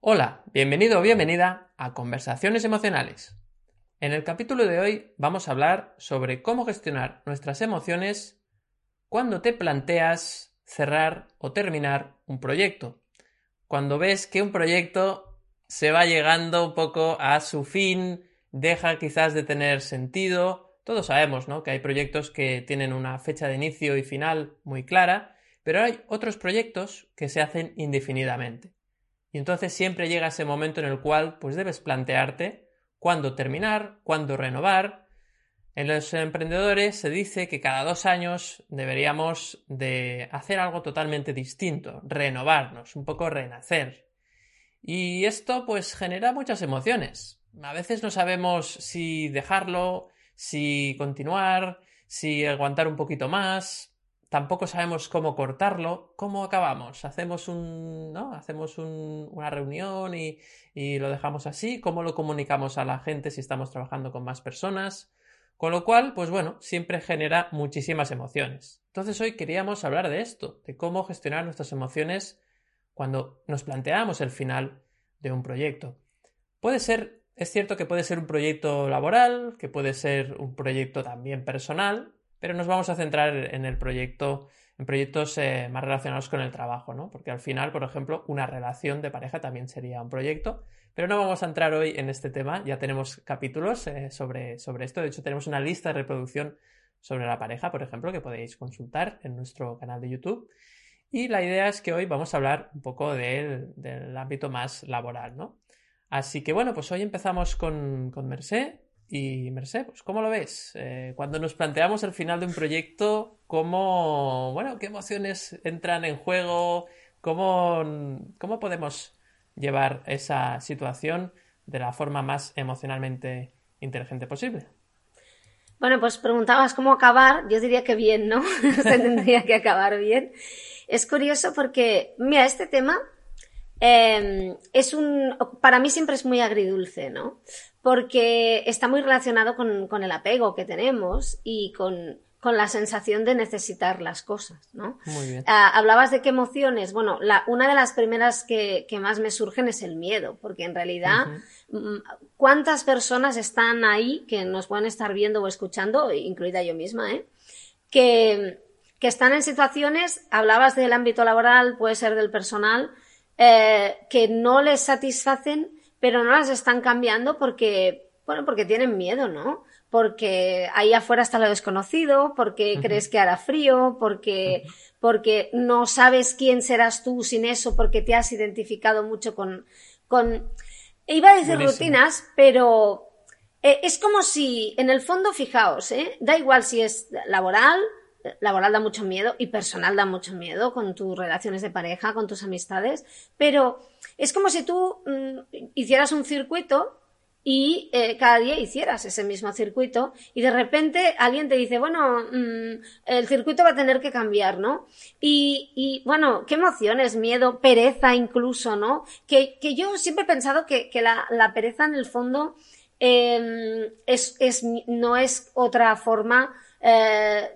Hola, bienvenido o bienvenida a Conversaciones Emocionales. En el capítulo de hoy vamos a hablar sobre cómo gestionar nuestras emociones cuando te planteas cerrar o terminar un proyecto. Cuando ves que un proyecto se va llegando un poco a su fin, deja quizás de tener sentido. Todos sabemos ¿no? que hay proyectos que tienen una fecha de inicio y final muy clara, pero hay otros proyectos que se hacen indefinidamente. Y entonces siempre llega ese momento en el cual pues debes plantearte cuándo terminar, cuándo renovar. En los emprendedores se dice que cada dos años deberíamos de hacer algo totalmente distinto, renovarnos, un poco renacer. Y esto pues genera muchas emociones. A veces no sabemos si dejarlo, si continuar, si aguantar un poquito más tampoco sabemos cómo cortarlo, ¿cómo acabamos? ¿Hacemos, un, ¿no? ¿Hacemos una reunión y, y, lo dejamos así? ¿Cómo lo comunicamos a la gente si estamos trabajando con más personas? Con lo cual, pues bueno, siempre genera muchísimas emociones. Entonces hoy queríamos hablar de esto, de cómo gestionar nuestras emociones cuando nos planteamos el final de un proyecto. Puede ser, es cierto que puede ser un proyecto laboral, que puede ser un proyecto también personal, pero nos vamos a centrar en el proyecto, en proyectos eh, más relacionados con el trabajo, ¿no? Porque al final, por ejemplo, una relación de pareja también sería un proyecto, pero no vamos a entrar hoy en este tema, ya tenemos capítulos eh, sobre, sobre esto, de hecho tenemos una lista de reproducción sobre la pareja, por ejemplo, que podéis consultar en nuestro canal de YouTube. Y la idea es que hoy vamos a hablar un poco del, del ámbito más laboral, ¿no? Así que bueno, pues hoy empezamos con, con Mercé, y Merced, pues, ¿cómo lo ves? Eh, cuando nos planteamos el final de un proyecto, ¿cómo, bueno, qué emociones entran en juego? ¿Cómo, cómo podemos llevar esa situación de la forma más emocionalmente inteligente posible? Bueno, pues preguntabas cómo acabar. Yo diría que bien, ¿no? Se tendría que acabar bien. Es curioso porque, mira, este tema eh, es un, para mí siempre es muy agridulce, ¿no? porque está muy relacionado con, el apego que tenemos y con, la sensación de necesitar las cosas, ¿no? Muy bien. Ah, hablabas de qué emociones. Bueno, una de las primeras que, más me surgen es el miedo, porque en realidad, mm, ¿cuántas personas están ahí que nos pueden estar viendo o escuchando, incluida yo misma, ¿eh? que, están en situaciones, hablabas del ámbito laboral, puede ser del personal, eh, que no les satisfacen pero no las están cambiando porque, bueno, porque tienen miedo, ¿no? Porque ahí afuera está lo desconocido, porque crees que hará frío, porque, porque no sabes quién serás tú sin eso, porque te has identificado mucho con, con, iba a decir rutinas, pero eh, es como si, en el fondo, fijaos, ¿eh? Da igual si es laboral, laboral da mucho miedo y personal da mucho miedo con tus relaciones de pareja, con tus amistades, pero es como si tú mm, hicieras un circuito y eh, cada día hicieras ese mismo circuito y de repente alguien te dice, bueno, mm, el circuito va a tener que cambiar, ¿no? Y, bueno, qué emociones, miedo, pereza incluso, ¿no? Que, yo siempre he pensado que, la, pereza en el fondo em, es, no es otra forma eh,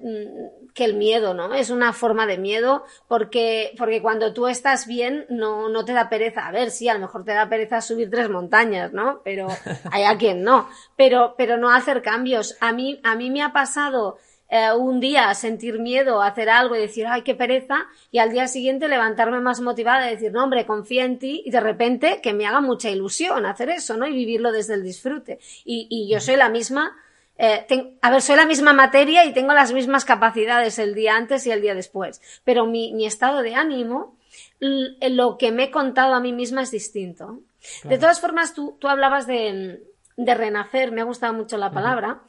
que el miedo, ¿no? Es una forma de miedo porque, porque cuando tú estás bien no, no te da pereza. A ver, sí, a lo mejor te da pereza subir tres montañas, ¿no? Pero hay a quien no. Pero, pero no hacer cambios. A mí, a mí me ha pasado eh, un día sentir miedo a hacer algo y decir, ay, qué pereza, y al día siguiente levantarme más motivada y decir, no, hombre, confía en ti, y de repente que me haga mucha ilusión hacer eso, ¿no? Y vivirlo desde el disfrute. Y, y yo soy la misma eh, a ver, soy la misma materia y tengo las mismas capacidades el día antes y el día después, pero mi, estado de ánimo, lo que me he contado a mí misma es distinto. De todas formas, tú, hablabas de, renacer, me ha gustado mucho la palabra.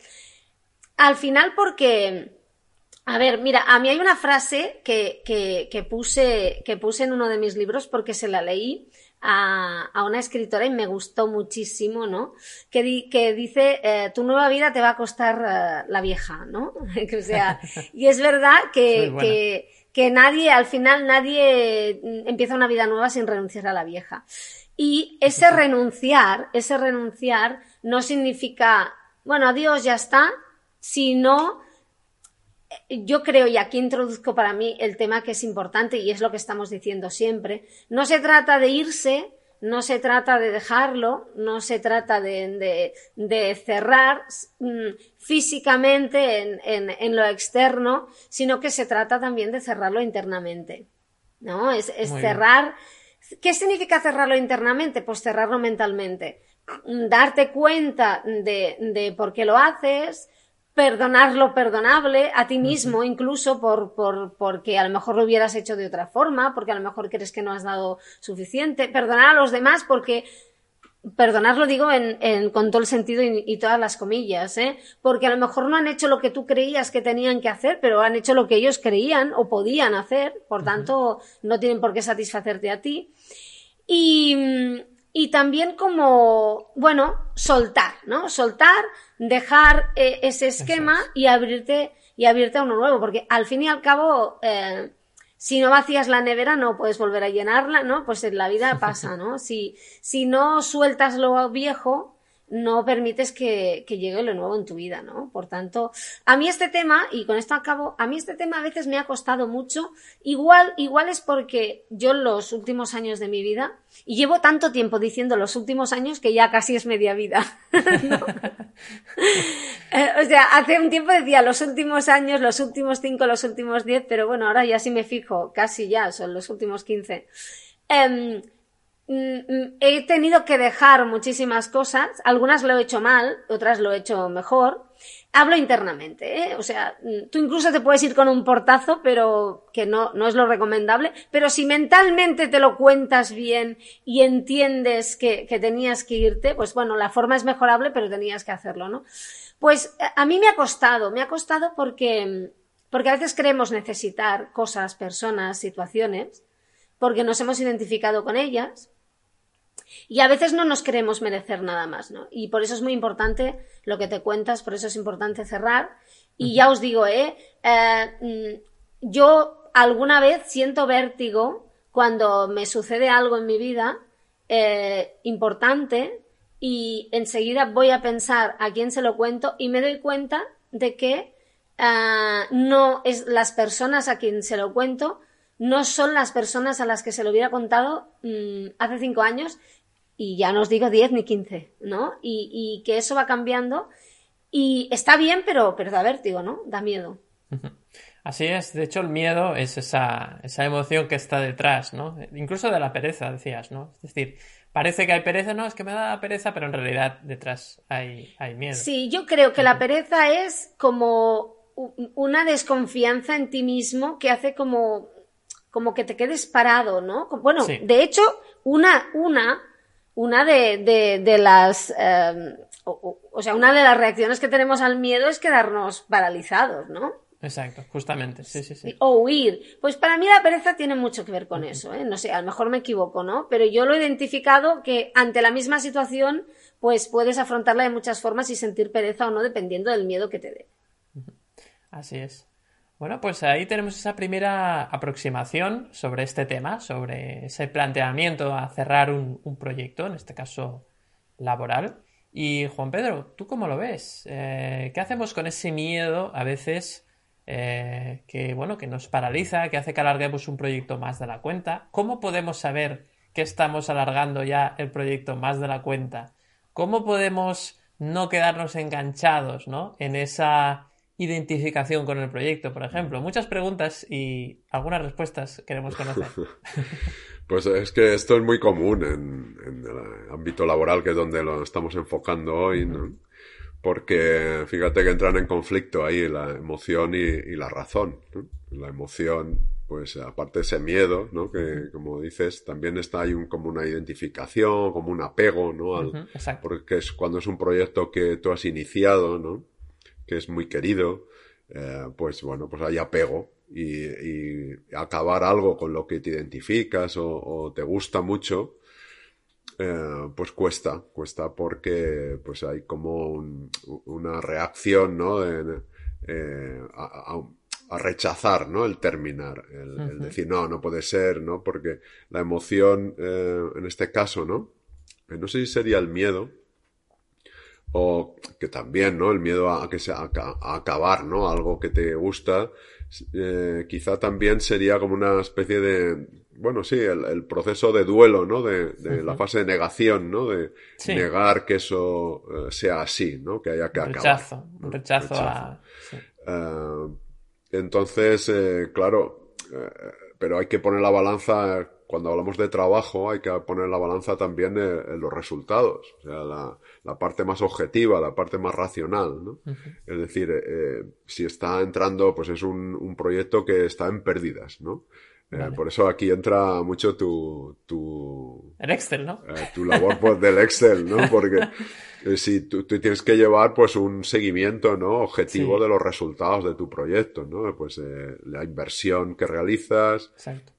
Al final, porque, a ver, mira, a mí hay una frase que, que, puse, que puse en uno de mis libros porque se la leí a, una escritora y me gustó muchísimo, ¿no? Que, que dice, eh, tu nueva vida te va a costar eh, la vieja, ¿no? o sea, y es verdad que, que, que nadie, al final nadie empieza una vida nueva sin renunciar a la vieja. Y ese renunciar, ese renunciar no significa, bueno, adiós, ya está, sino yo creo, y aquí introduzco para mí el tema que es importante y es lo que estamos diciendo siempre, no se trata de irse no se trata de dejarlo, no se trata de, cerrar mm, físicamente en, lo externo, sino que se trata también de cerrarlo internamente. ¿No? Es, cerrar. ¿Qué significa cerrarlo internamente? Pues cerrarlo mentalmente. Darte cuenta de, de por qué lo haces, perdonar lo perdonable a ti mismo, incluso por, por, porque a lo mejor lo hubieras hecho de otra forma, porque a lo mejor crees que no has dado suficiente, perdonar a los demás porque perdonar lo digo en, en, con todo el sentido y, todas las comillas, ¿eh? porque a lo mejor no han hecho lo que tú creías que tenían que hacer, pero han hecho lo que ellos creían o podían hacer, por tanto no tienen por qué satisfacerte a ti. Y, y también como, bueno, soltar, ¿no? Soltar, dejar eh, ese esquema y abrirte y abrirte a uno nuevo, porque al fin y al cabo, eh, si no vacías la nevera no puedes volver a llenarla, ¿no? Pues en la vida pasa, ¿no? Si, si no sueltas lo viejo, no permites que, llegue lo nuevo en tu vida, ¿no? Por tanto, a mí este tema, y con esto acabo, a mí este tema a veces me ha costado mucho, igual, igual es porque yo los últimos años de mi vida, y llevo tanto tiempo diciendo los últimos años que ya casi es media vida. Eh, o sea, hace un tiempo decía los últimos años, los últimos cinco, los últimos diez, pero bueno, ahora ya sí me fijo, casi ya, son los últimos quince. Em, he tenido que dejar muchísimas cosas, algunas lo he hecho mal, otras lo he hecho mejor. Hablo internamente, ¿eh? o sea, mm, tú incluso te puedes ir con un portazo, pero que no, no es lo recomendable, pero si mentalmente te lo cuentas bien y entiendes que, que tenías que irte, pues bueno, la forma es mejorable, pero tenías que hacerlo, ¿no? Pues eh, a mí me ha costado, me ha costado porque, porque a veces creemos necesitar cosas, personas, situaciones, porque nos hemos identificado con ellas, y a veces no nos queremos merecer nada más, ¿no? Y por eso es muy importante lo que te cuentas, por eso es importante cerrar. Y ya os digo, ¿eh? eh yo alguna vez siento vértigo cuando me sucede algo en mi vida eh, importante y enseguida voy a pensar a quién se lo cuento y me doy cuenta de que eh, no es las personas a quien se lo cuento no son las personas a las que se lo hubiera contado mm, hace cinco años y ya no os digo 10 ni 15, ¿no? Y, que eso va cambiando y está bien, pero, pero da vértigo, ¿no? Da miedo. Así es, de hecho el miedo es esa, esa emoción que está detrás, ¿no? Incluso de la pereza, decías, ¿no? Es decir, parece que hay pereza, no, es que me da pereza, pero en realidad detrás hay, hay miedo. Sí, yo creo que la pereza es como una desconfianza en ti mismo que hace como, como que te quedes parado, ¿no? Bueno, de hecho, una, una una de, de, las, em, o, sea, una de las reacciones que tenemos al miedo es quedarnos paralizados, ¿no? Exacto, justamente, sí, sí, sí. O huir. Pues para mí la pereza tiene mucho que ver con eso, ¿eh? No sé, a lo mejor me equivoco, ¿no? Pero yo lo he identificado que ante la misma situación, pues puedes afrontarla de muchas formas y sentir pereza o no, dependiendo del miedo que te dé. Así es. Bueno, pues ahí tenemos esa primera aproximación sobre este tema, sobre ese planteamiento a cerrar un, proyecto, en este caso laboral. Y Juan Pedro, ¿tú cómo lo ves? Eh, ¿Qué hacemos con ese miedo a veces eh, que, bueno, que nos paraliza, que hace que alarguemos un proyecto más de la cuenta? ¿Cómo podemos saber que estamos alargando ya el proyecto más de la cuenta? ¿Cómo podemos no quedarnos enganchados ¿no? en esa identificación con el proyecto, por ejemplo? Muchas preguntas y algunas respuestas queremos conocer. Pues es que esto es muy común en, el ámbito laboral, que es donde lo estamos enfocando hoy, ¿no? Porque fíjate que entran en conflicto ahí la emoción y, la razón. La emoción, pues aparte de ese miedo, ¿no? Que como dices, también está ahí un, como una identificación, como un apego, ¿no? porque es cuando es un proyecto que tú has iniciado, ¿no? Que es muy querido, eh, pues bueno, pues hay apego y, acabar algo con lo que te identificas o, te gusta mucho, eh, pues cuesta, cuesta porque pues hay como una reacción, ¿no? Eh, a, rechazar, ¿no? El terminar, el, decir, no, no puede ser, ¿no? Porque la emoción, en este caso, ¿no? No sé si sería el miedo, o que también, ¿no? El miedo a, que sea, a, acabar, ¿no? Algo que te gusta, eh, quizá también sería como una especie de, bueno, sí, el, proceso de duelo, ¿no? De, la fase de negación, ¿no? De negar que eso eh, sea así, ¿no? Que haya que un acabar. Rechazo, un rechazo, a... Eh, entonces, eh, claro, pero hay que poner la balanza, cuando hablamos de trabajo, hay que poner la balanza también en, los resultados, o sea, la, parte más objetiva, la parte más racional, ¿no? Es decir, si está entrando, pues es un, un proyecto que está en pérdidas, ¿no? Eh, por eso aquí entra mucho tu... tu el Excel, ¿no? Eh, tu labor pues, del Excel, ¿no? Porque eh, si tú, tienes que llevar pues un seguimiento, ¿no? Objetivo de los resultados de tu proyecto, ¿no? Pues la inversión que realizas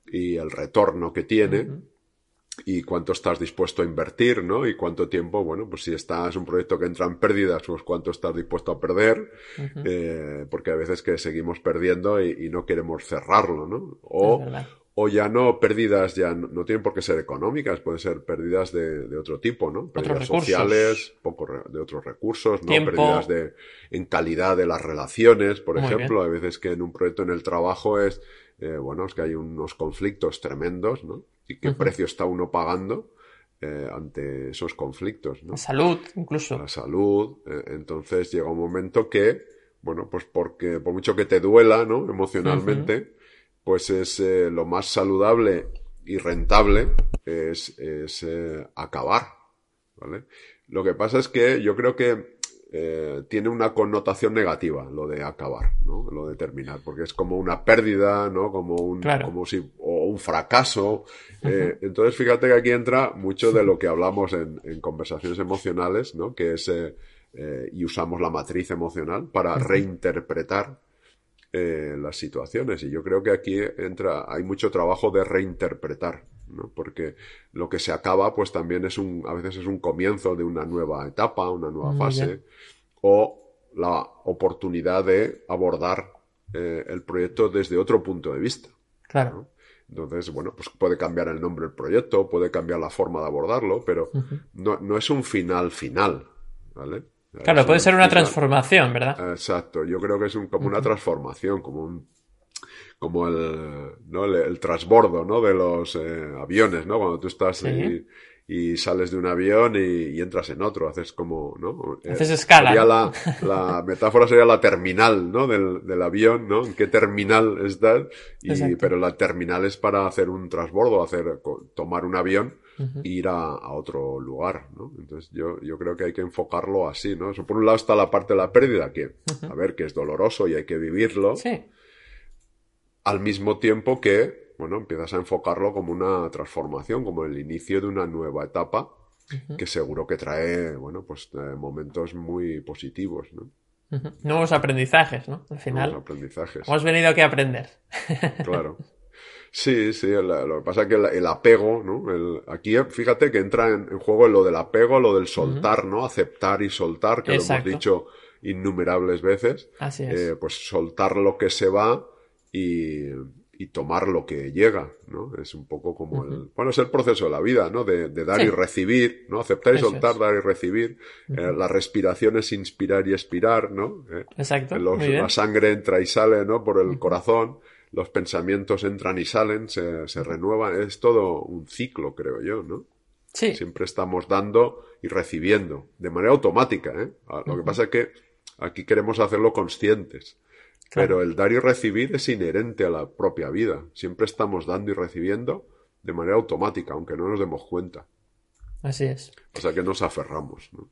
y el retorno que tiene y cuánto estás dispuesto a invertir, ¿no? Y cuánto tiempo, bueno, pues si estás un proyecto que entra en pérdidas, pues cuánto estás dispuesto a perder, eh, porque a veces que seguimos perdiendo y, no queremos cerrarlo, ¿no? O, o ya no pérdidas, ya no, tienen por qué ser económicas, pueden ser pérdidas de, otro tipo, ¿no? Pérdidas sociales, poco de otros recursos, ¿no? Pérdidas de, en calidad de las relaciones, por ejemplo, a veces que en un proyecto en el trabajo es, eh, bueno, es que hay unos conflictos tremendos, ¿no? y qué precio está uno pagando eh, ante esos conflictos. ¿no? La salud, incluso. La salud. Eh, entonces llega un momento que, bueno, pues porque por mucho que te duela, ¿no? Emocionalmente, pues es eh, lo más saludable y rentable es, es acabar. ¿Vale? Lo que pasa es que yo creo que eh, tiene una connotación negativa lo de acabar, ¿no? Lo de terminar, porque es como una pérdida, ¿no? Como un, como si, o un fracaso. Eh, entonces, fíjate que aquí entra mucho de lo que hablamos en, conversaciones emocionales, ¿no? Que es, eh, y usamos la matriz emocional para reinterpretar las situaciones. Y yo creo que aquí entra, hay mucho trabajo de reinterpretar, ¿no? Porque lo que se acaba, pues también es un, a veces es un comienzo de una nueva etapa, una nueva fase o la oportunidad de abordar eh, el proyecto desde otro punto de vista. Claro. Entonces, bueno, pues puede cambiar el nombre del proyecto, puede cambiar la forma de abordarlo, pero no, es un final final, ¿vale? Claro, puede ser una transformación, ¿verdad? Exacto, yo creo que es un, como una transformación, como un como el, ¿no? el, transbordo ¿no? de los eh, aviones, ¿no? Cuando tú estás ahí y sales de un avión y, entras en otro, haces como, ¿no? Eh, haces escala. La, la, metáfora sería la terminal, ¿no? Del, del avión, ¿no? ¿En qué terminal estás? Y, pero la terminal es para hacer un transbordo, hacer, tomar un avión e ir a, otro lugar, ¿no? Entonces yo, yo creo que hay que enfocarlo así, ¿no? por un lado está la parte de la pérdida, que, a ver, que es doloroso y hay que vivirlo. Sí. Al mismo tiempo que bueno, empiezas a enfocarlo como una transformación, como el inicio de una nueva etapa, que seguro que trae, bueno, pues eh, momentos muy positivos, ¿no? Nuevos aprendizajes, ¿no? Al final. Nuevos aprendizajes. Hemos venido aquí a aprender. claro. Sí, sí, lo que pasa es que el, apego, ¿no? El, aquí fíjate que entra en, juego lo del apego, lo del soltar, ¿no? Aceptar y soltar, que lo hemos dicho innumerables veces. Así es. Eh, pues soltar lo que se va y, y tomar lo que llega, ¿no? Es un poco como el, bueno, es el proceso de la vida, ¿no? De, dar y recibir, ¿no? Aceptar y soltar, dar y recibir. Eh, la respiración es inspirar y expirar, ¿no? Eh, Exacto. la sangre entra y sale, ¿no? Por el corazón. Los pensamientos entran y salen, se, se renuevan. Es todo un ciclo, creo yo, ¿no? Sí. Siempre estamos dando y recibiendo, de manera automática, ¿eh? Ah, lo que pasa es que aquí queremos hacerlo conscientes. Pero el dar y recibir es inherente a la propia vida. Siempre estamos dando y recibiendo de manera automática, aunque no nos demos cuenta. Así es. O sea que nos aferramos, ¿no?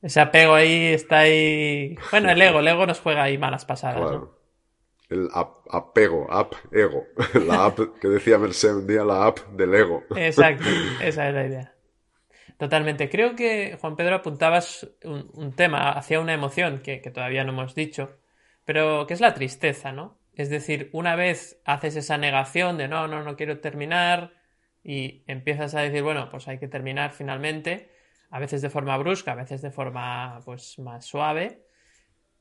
Ese apego ahí está ahí. Bueno, el ego, el ego nos juega ahí malas pasadas. Claro. El apego, app, ego. La app que decía Merced un día, la app del ego. Exacto, esa es la idea. Totalmente. Creo que, Juan Pedro, apuntabas un, tema hacia una emoción que, que, todavía no hemos dicho, pero ¿qué es la tristeza, no? Es decir, una vez haces esa negación de no, no, no quiero terminar y empiezas a decir, bueno, pues hay que terminar finalmente, a veces de forma brusca, a veces de forma pues más suave,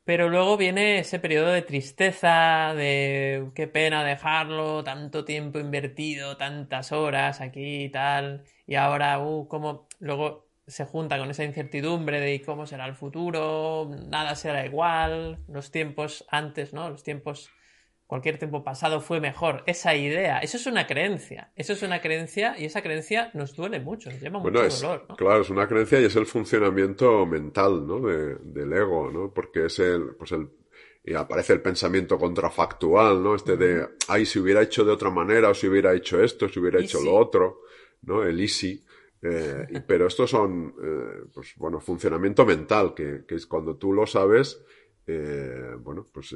pero luego viene ese periodo de tristeza, de qué pena dejarlo, tanto tiempo invertido, tantas horas aquí y tal, y ahora, uh, como luego se junta con esa incertidumbre de cómo será el futuro, nada será igual, los tiempos antes, ¿no? Los tiempos cualquier tiempo pasado fue mejor. Esa idea, eso es una creencia. Eso es una creencia y esa creencia nos duele mucho, nos lleva mucho dolor. ¿no? Claro, es una creencia y es el funcionamiento mental ¿no? del ego, ¿no? porque es el, pues el y aparece el pensamiento contrafactual, ¿no? Este de, ay, si hubiera hecho de otra manera, o si hubiera hecho esto, si hubiera hecho lo otro, ¿no? El easy. Eh, pero estos son, eh, pues bueno, funcionamiento mental, que, que, es cuando tú lo sabes, eh, bueno, pues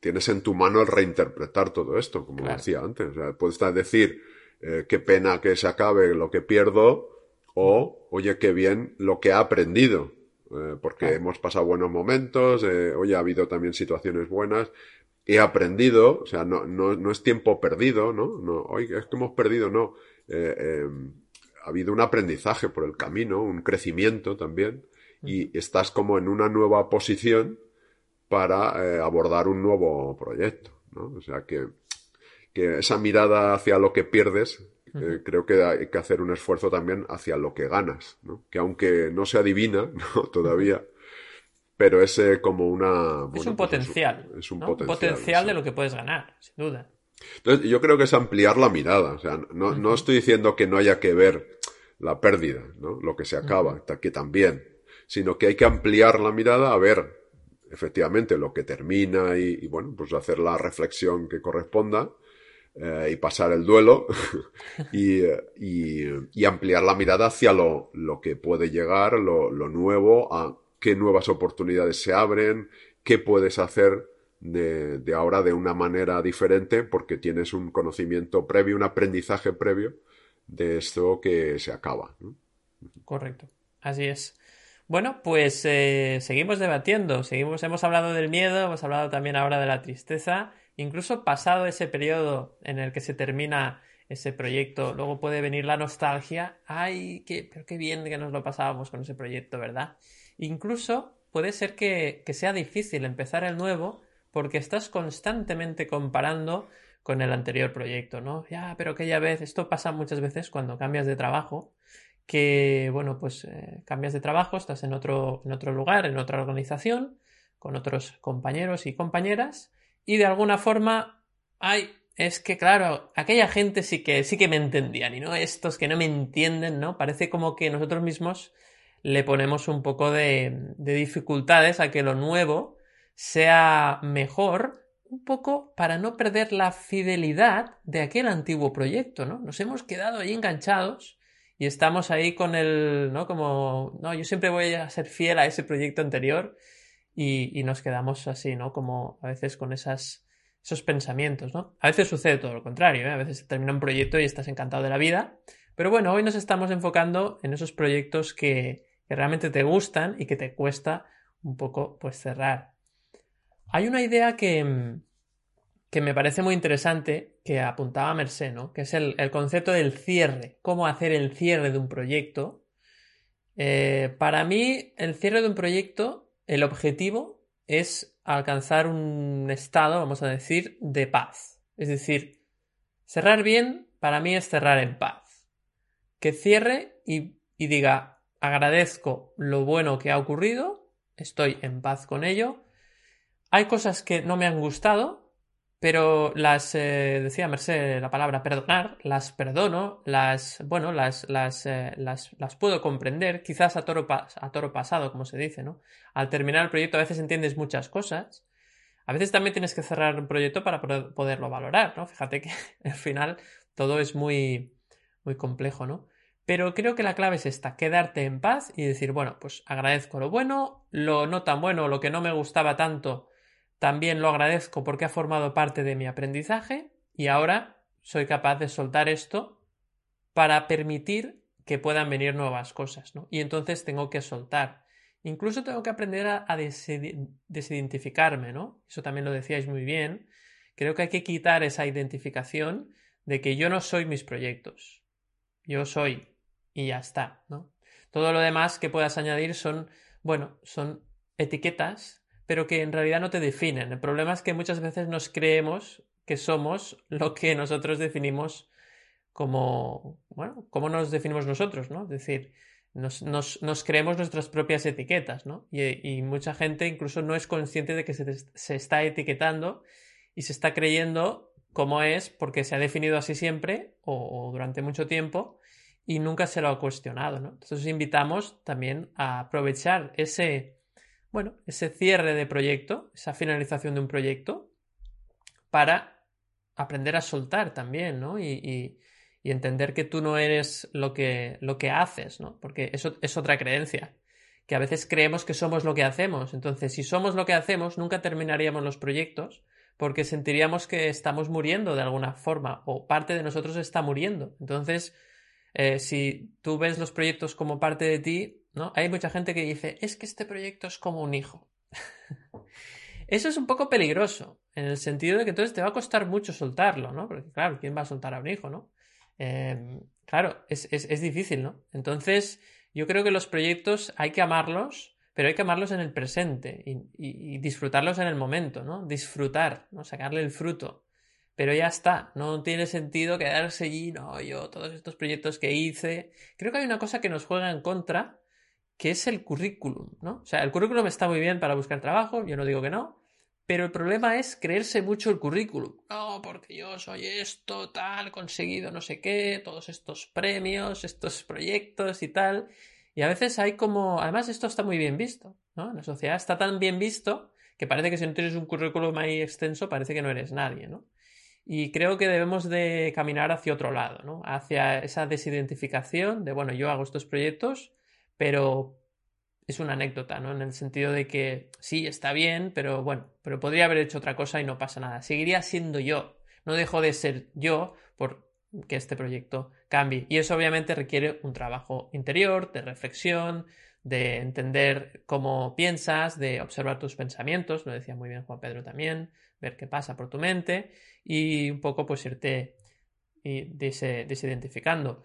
tienes en tu mano el reinterpretar todo esto, como decía antes. O sea, puedes decir, qué pena que se acabe lo que pierdo, o, oye, qué bien lo que ha aprendido. Eh, porque hemos pasado buenos momentos, eh, hoy ha habido también situaciones buenas, he aprendido, o sea, no, no, no es tiempo perdido, ¿no? no hoy es que hemos perdido, no. Eh, em, ha habido un aprendizaje por el camino, un crecimiento también, y estás como en una nueva posición para abordar un nuevo proyecto, ¿no? O sea que, que esa mirada hacia lo que pierdes eh, creo que hay que hacer un esfuerzo también hacia lo que ganas, ¿no? Que aunque no se adivina ¿no? todavía, pero es como una... es un pues potencial. Es, un potencial. potencial de lo que puedes ganar, sin duda. Entonces, yo creo que es ampliar la mirada. O sea, no, no estoy diciendo que no haya que ver la pérdida, ¿no? Lo que se acaba, que también. Sino que hay que ampliar la mirada a ver efectivamente lo que termina y, y bueno, pues hacer la reflexión que corresponda eh, y pasar el duelo y, y, ampliar la mirada hacia lo, lo que puede llegar, lo, lo, nuevo, a qué nuevas oportunidades se abren, qué puedes hacer de, ahora de una manera diferente porque tienes un conocimiento previo, un aprendizaje previo de esto que se acaba. Correcto, así es. Bueno, pues eh, seguimos debatiendo, seguimos, hemos hablado del miedo, hemos hablado también ahora de la tristeza Incluso pasado ese periodo en el que se termina ese proyecto, luego puede venir la nostalgia. Ay, qué, pero qué bien que nos lo pasábamos con ese proyecto, ¿verdad? Incluso puede ser que, que sea difícil empezar el nuevo porque estás constantemente comparando con el anterior proyecto, ¿no? Ya, pero aquella vez, esto pasa muchas veces cuando cambias de trabajo, que, bueno, pues eh, cambias de trabajo, estás en otro, en otro lugar, en otra organización, con otros compañeros y compañeras, y de alguna forma, ay, es que claro, aquella gente sí que sí que me entendían y no estos que no me entienden, ¿no? Parece como que nosotros mismos le ponemos un poco de, de dificultades a que lo nuevo sea mejor, un poco para no perder la fidelidad de aquel antiguo proyecto, ¿no? Nos hemos quedado ahí enganchados y estamos ahí con el, ¿no? Como, no, yo siempre voy a ser fiel a ese proyecto anterior y, nos quedamos así, ¿no? Como a veces con esos pensamientos, ¿no? A veces sucede todo lo contrario, ¿eh? A veces termina un proyecto y estás encantado de la vida. Pero bueno, hoy nos estamos enfocando en esos proyectos que, realmente te gustan y que te cuesta un poco pues cerrar. Hay una idea que, que me parece muy interesante que apuntaba Mercé, ¿no? Que es el, concepto del cierre, cómo hacer el cierre de un proyecto. Eh, para mí, el cierre de un proyecto el objetivo es alcanzar un estado, vamos a decir, de paz. Es decir, cerrar bien para mí es cerrar en paz. Que cierre y, diga, agradezco lo bueno que ha ocurrido, estoy en paz con ello. Hay cosas que no me han gustado, pero las, eh, decía Merced la palabra perdonar, las perdono, las, bueno, las, las, eh, las, puedo comprender, quizás a toro, a toro pasado, como se dice, ¿no? Al terminar el proyecto a veces entiendes muchas cosas, a veces también tienes que cerrar un proyecto para poderlo valorar, ¿no? Fíjate que al final todo es muy, muy complejo, ¿no? Pero creo que la clave es esta, quedarte en paz y decir, bueno, pues agradezco lo bueno, lo no tan bueno, lo que no me gustaba tanto, también lo agradezco porque ha formado parte de mi aprendizaje y ahora soy capaz de soltar esto para permitir que puedan venir nuevas cosas, ¿no? Y entonces tengo que soltar. Incluso tengo que aprender a, desidentificarme, ¿no? Eso también lo decíais muy bien. Creo que hay que quitar esa identificación de que yo no soy mis proyectos. Yo soy y ya está, ¿no? Todo lo demás que puedas añadir son, bueno, son etiquetas pero que en realidad no te definen. El problema es que muchas veces nos creemos que somos lo que nosotros definimos como, bueno, cómo nos definimos nosotros, ¿no? Es decir, nos, creemos nuestras propias etiquetas, ¿no? Y, mucha gente incluso no es consciente de que se, está etiquetando y se está creyendo cómo es porque se ha definido así siempre o, durante mucho tiempo y nunca se lo ha cuestionado, ¿no? Entonces invitamos también a aprovechar ese, bueno, ese cierre de proyecto, esa finalización de un proyecto para aprender a soltar también, ¿no? y y entender que tú no eres lo que, lo que haces, ¿no? Porque eso es otra creencia, que a veces creemos que somos lo que hacemos. Entonces, si somos lo que hacemos, nunca terminaríamos los proyectos porque sentiríamos que estamos muriendo de alguna forma o parte de nosotros está muriendo. Entonces, eh, si tú ves los proyectos como parte de ti, ¿no? Hay mucha gente que dice, es que este proyecto es como un hijo. Eso es un poco peligroso, en el sentido de que entonces te va a costar mucho soltarlo, ¿no? Porque claro, ¿quién va a soltar a un hijo, no? Em, claro, es, difícil, ¿no? Entonces, yo creo que los proyectos hay que amarlos, pero hay que amarlos en el presente y, disfrutarlos en el momento, ¿no? Disfrutar, ¿no? Sacarle el fruto. Pero ya está, no tiene sentido quedarse allí, no, yo, todos estos proyectos que hice. Creo que hay una cosa que nos juega en contra, que es el currículum, ¿no? O sea, el currículum está muy bien para buscar trabajo, yo no digo que no, pero el problema es creerse mucho el currículum. No, porque yo soy esto, tal, conseguido no sé qué, todos estos premios, estos proyectos y tal. Y a veces hay como. Además, esto está muy bien visto, ¿no? En la sociedad está tan bien visto que parece que si no tienes un currículum ahí extenso, parece que no eres nadie, ¿no? Y creo que debemos de caminar hacia otro lado, ¿no? Hacia esa desidentificación de, bueno, yo hago estos proyectos, pero es una anécdota, ¿no? En el sentido de que sí, está bien, pero bueno, pero podría haber hecho otra cosa y no pasa nada. Seguiría siendo yo. No dejo de ser yo por que este proyecto cambie. Y eso obviamente requiere un trabajo interior, de reflexión, de entender cómo piensas, de observar tus pensamientos, lo decía muy bien Juan Pedro también, ver qué pasa por tu mente y un poco pues irte desidentificando.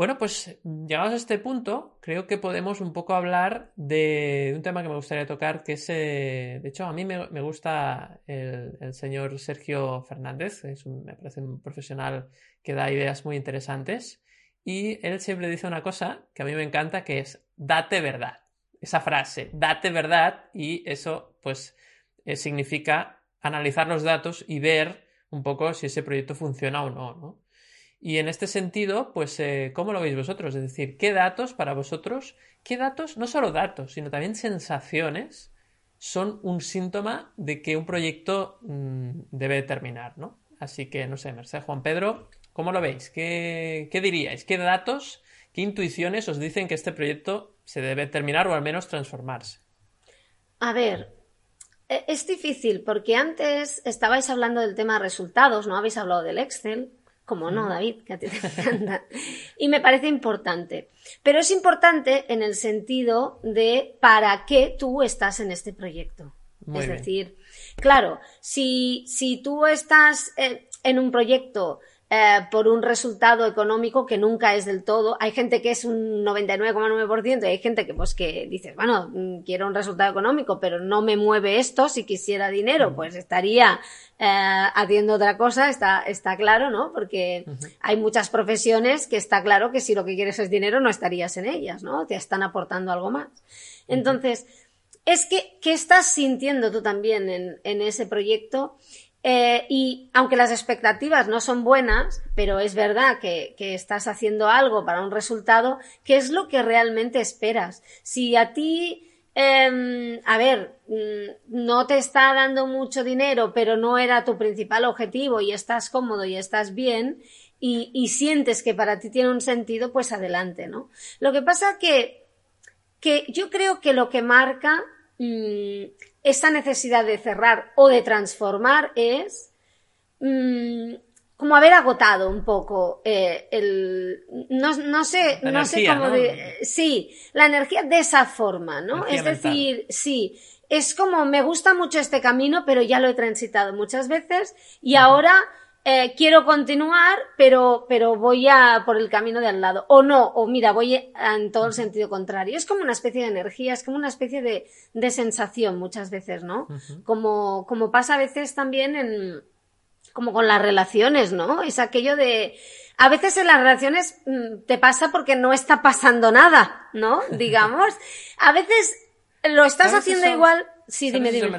Bueno, pues llegados a este punto, creo que podemos un poco hablar de un tema que me gustaría tocar, que es, eh, de hecho, a mí me, gusta el, señor Sergio Fernández, es me parece un profesional que da ideas muy interesantes, y él siempre dice una cosa que a mí me encanta, que es, date verdad. Esa frase, date verdad, y eso, pues, eh, significa analizar los datos y ver un poco si ese proyecto funciona o no, ¿no? Y en este sentido, pues, eh, ¿cómo lo veis vosotros? Es decir, ¿qué datos para vosotros, qué datos, no solo datos, sino también sensaciones, son un síntoma de que un proyecto mm, debe terminar, ¿no? Así que, no sé, Mercedes, Juan Pedro, ¿cómo lo veis? ¿Qué, ¿Qué diríais? ¿Qué datos, qué intuiciones os dicen que este proyecto se debe terminar o al menos transformarse? A ver, e, es difícil porque antes estabais hablando del tema resultados, ¿no? Habéis hablado del Excel como no, David, que a ti te encanta. Y me parece importante. Pero es importante en el sentido de para qué tú estás en este proyecto. es decir, claro, si, si tú estás eh, en un proyecto eh, por un resultado económico que nunca es del todo. Hay gente que es un 99,9% y hay gente que pues que dices, bueno, mm, quiero un resultado económico, pero no me mueve esto, si quisiera dinero, pues estaría eh, haciendo otra cosa, está, está claro, ¿no? Porque hay muchas profesiones que está claro que si lo que quieres es dinero no estarías en ellas, ¿no? Te están aportando algo más. Entonces, es que, ¿qué estás sintiendo tú también en, en ese proyecto? Eh, y aunque las expectativas no son buenas, pero es verdad que, estás haciendo algo para un resultado, ¿qué es lo que realmente esperas? Si a ti, em, a ver, mm, no te está dando mucho dinero, pero no era tu principal objetivo y estás cómodo y estás bien y, sientes que para ti tiene un sentido, pues adelante, ¿no? Lo que pasa que, que yo creo que lo que marca mm, esa necesidad de cerrar o de transformar es mm, como haber agotado un poco eh, el no, no sé no sé cómo de, sí la energía de esa forma no es decir sí es como me gusta mucho este camino pero ya lo he transitado muchas veces y ahora eh, quiero continuar, pero, pero voy a por el camino de al lado. O no, o mira, voy en todo el sentido contrario. Es como una especie de energía, es como una especie de, de sensación muchas veces, ¿no? como, como pasa a veces también en, como con las relaciones, ¿no? Es aquello de, a veces en las relaciones mm, te pasa porque no está pasando nada, ¿no? Digamos. A veces lo estás haciendo igual. Sí, dime, dime.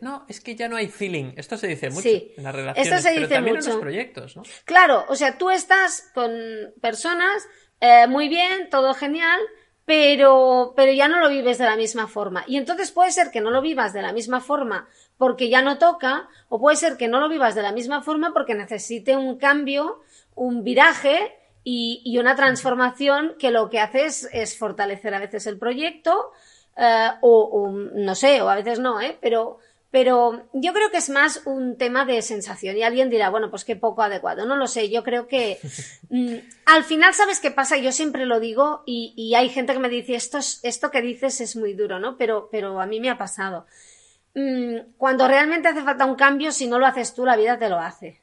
no, es que ya no hay feeling. Esto se dice mucho en las relaciones, Esto se dice pero también en los proyectos, ¿no? Claro, o sea, tú estás con personas eh, muy bien, todo genial, pero, pero ya no lo vives de la misma forma. Y entonces puede ser que no lo vivas de la misma forma porque ya no toca, o puede ser que no lo vivas de la misma forma porque necesite un cambio, un viraje y, una transformación que lo que hace es, fortalecer a veces el proyecto, eh, o, no sé, o a veces no, ¿eh? Pero, pero yo creo que es más un tema de sensación y alguien dirá, bueno, pues qué poco adecuado. No lo sé, yo creo que mm, al final, ¿sabes qué pasa? Yo siempre lo digo y, y hay gente que me dice, esto, esto que dices es muy duro, ¿no? Pero, pero a mí me ha pasado. Mm, cuando realmente hace falta un cambio, si no lo haces tú, la vida te lo hace.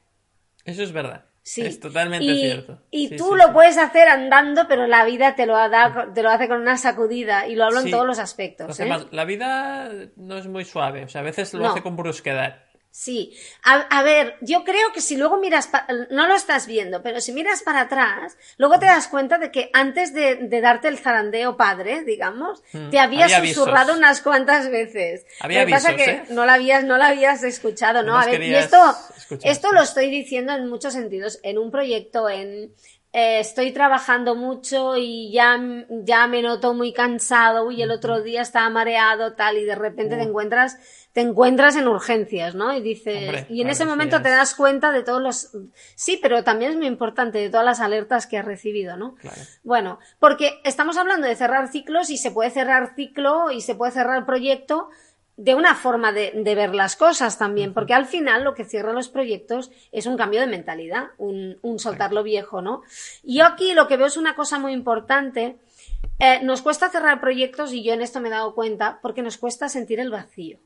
Eso es verdad. Sí. Es totalmente cierto. Y tú lo puedes hacer andando, pero la vida te lo, da, te lo hace con una sacudida. Y lo hablo en todos los aspectos. ¿eh? la vida no es muy suave. O sea, a veces lo hace con brusquedad. Sí, a, ver, yo creo que si luego miras, no lo estás viendo, pero si miras para atrás, luego te das cuenta de que antes de, darte el zarandeo padre, digamos, mm, te habías susurrado unas cuantas veces. Había lo que pasa que ¿eh? no la habías, no la habías escuchado, ¿no? a ver, y esto, esto lo estoy diciendo en muchos sentidos, en un proyecto, en, eh, estoy trabajando mucho y ya, ya me noto muy cansado, uy, el otro día estaba mareado, tal, y de repente te encuentras te encuentras en urgencias, ¿no? Y dices, y en ese momento te das cuenta de todos los, sí, pero también es muy importante de todas las alertas que has recibido, ¿no? Bueno, porque estamos hablando de cerrar ciclos y se puede cerrar ciclo y se puede cerrar proyecto de una forma de, ver las cosas también, porque al final lo que cierra los proyectos es un cambio de mentalidad, un, soltar lo viejo, ¿no? Y yo aquí lo que veo es una cosa muy importante. Eh, nos cuesta cerrar proyectos y yo en esto me he dado cuenta porque nos cuesta sentir el vacío.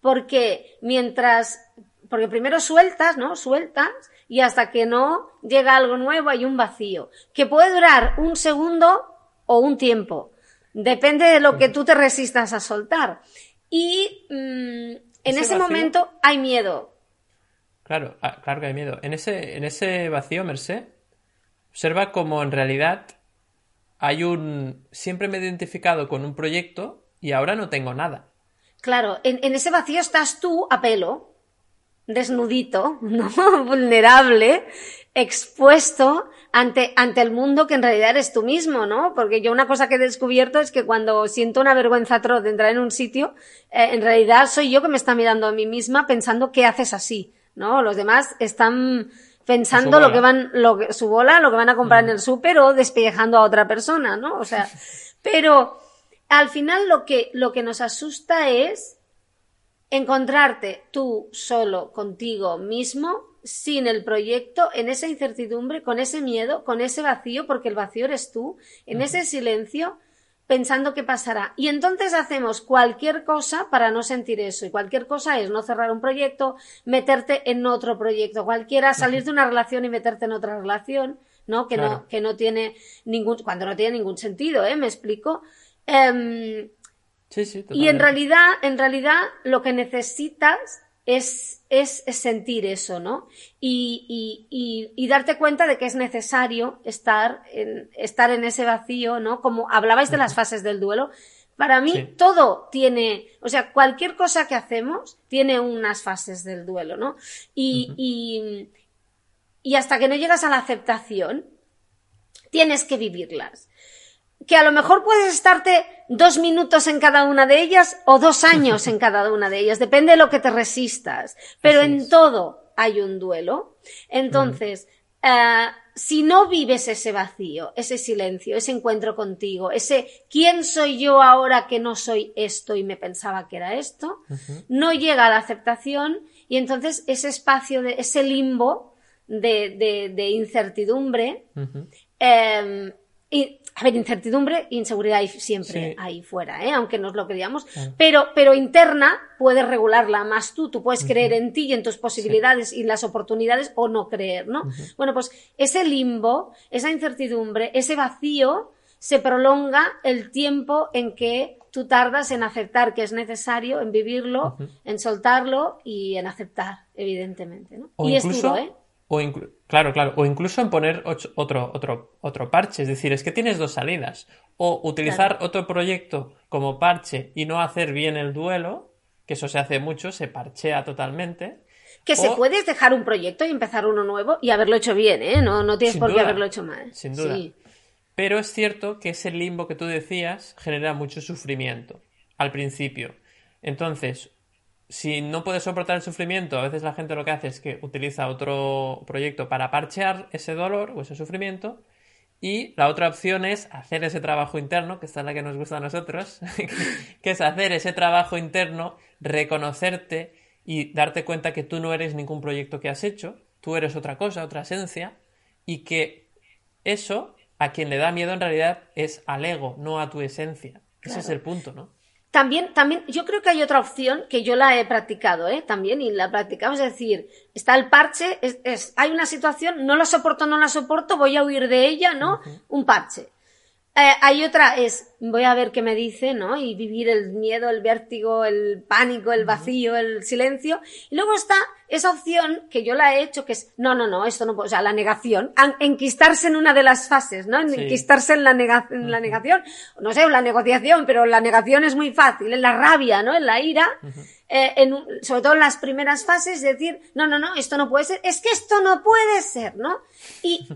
Porque mientras, porque primero sueltas, ¿no? Sueltas y hasta que no llega algo nuevo hay un vacío, que puede durar un segundo o un tiempo. Depende de lo que tú te resistas a soltar. Y mm, en ese, momento hay miedo. Claro, ah, claro que hay miedo. En ese, en ese vacío, Merced, observa como en realidad hay un... Siempre me he identificado con un proyecto y ahora no tengo nada. Claro, en, ese vacío estás tú a pelo, desnudito, ¿no? vulnerable, expuesto ante, ante el mundo que en realidad eres tú mismo, ¿no? Porque yo una cosa que he descubierto es que cuando siento una vergüenza atroz de entrar en un sitio, eh, en realidad soy yo que me está mirando a mí misma pensando qué haces así, ¿no? Los demás están pensando lo que van, lo que, su bola, lo que van a comprar en mm. el súper o despellejando a otra persona, ¿no? O sea, pero al final lo que, lo que nos asusta es encontrarte tú solo contigo mismo, sin el proyecto, en esa incertidumbre, con ese miedo, con ese vacío, porque el vacío eres tú, en ese silencio, pensando qué pasará. Y entonces hacemos cualquier cosa para no sentir eso. Y cualquier cosa es no cerrar un proyecto, meterte en otro proyecto, cualquiera, salir de una relación y meterte en otra relación, ¿no? Que no, que no tiene ningún, cuando no tiene ningún sentido, ¿eh? Me explico. Em, y en realidad, en realidad, lo que necesitas es, es, sentir eso, ¿no? Y, darte cuenta de que es necesario estar en, estar en ese vacío, ¿no? Como hablabais de las fases del duelo. Para mí, todo tiene, o sea, cualquier cosa que hacemos tiene unas fases del duelo, ¿no? y, y hasta que no llegas a la aceptación, tienes que vivirlas que a lo mejor puedes estarte dos minutos en cada una de ellas o dos años en cada una de ellas, depende de lo que te resistas, pero en todo hay un duelo. Entonces, eh, si no vives ese vacío, ese silencio, ese encuentro contigo, ese quién soy yo ahora que no soy esto y me pensaba que era esto, no llega a la aceptación y entonces ese espacio de ese limbo de, de, incertidumbre y, a ver, incertidumbre e inseguridad siempre ahí fuera, ¿eh? aunque nos lo creíamos, pero, pero interna puedes regularla más tú, tú puedes creer en ti y en tus posibilidades y las oportunidades o no creer, ¿no? Bueno, pues ese limbo, esa incertidumbre, ese vacío se prolonga el tiempo en que tú tardas en aceptar que es necesario, en vivirlo, en soltarlo y en aceptar evidentemente, ¿no? O y incluso, es ¿eh? O claro, claro. O incluso en poner otro, otro, otro parche. Es decir, es que tienes dos salidas. O utilizar otro proyecto como parche y no hacer bien el duelo, que eso se hace mucho, se parchea totalmente. Que se puedes dejar un proyecto y empezar uno nuevo y haberlo hecho bien, ¿eh? No, no tienes por qué haberlo hecho mal. Sin duda. Pero es cierto que ese limbo que tú decías genera mucho sufrimiento al principio. Entonces, si no puedes soportar el sufrimiento, a veces la gente lo que hace es que utiliza otro proyecto para parchear ese dolor o ese sufrimiento. Y la otra opción es hacer ese trabajo interno, que esta es la que nos gusta a nosotros, que es hacer ese trabajo interno, reconocerte y darte cuenta que tú no eres ningún proyecto que has hecho, tú eres otra cosa, otra esencia, y que eso a quien le da miedo en realidad es al ego, no a tu esencia. Ese es el punto, ¿no? También, también, yo creo que hay otra opción que yo la he practicado, ¿eh? También, y la practicamos, es decir, está el parche, es, hay una situación, no la soporto, no la soporto, voy a huir de ella, ¿no? Un parche. Eh, hay otra, es voy a ver qué me dice, ¿no? Y vivir el miedo, el vértigo, el pánico, el vacío, el silencio. Y luego está esa opción que yo la he hecho, que es, no, no, no, esto no puede, o sea, la negación, enquistarse en una de las fases, ¿no? Enquistarse en la, en la negación, no sé, la negociación, pero la negación es muy fácil, en la rabia, ¿no? En la ira. Eh, en, sobre todo en las primeras fases, decir, no, no, no, esto no puede ser, es que esto no puede ser, ¿no? Y,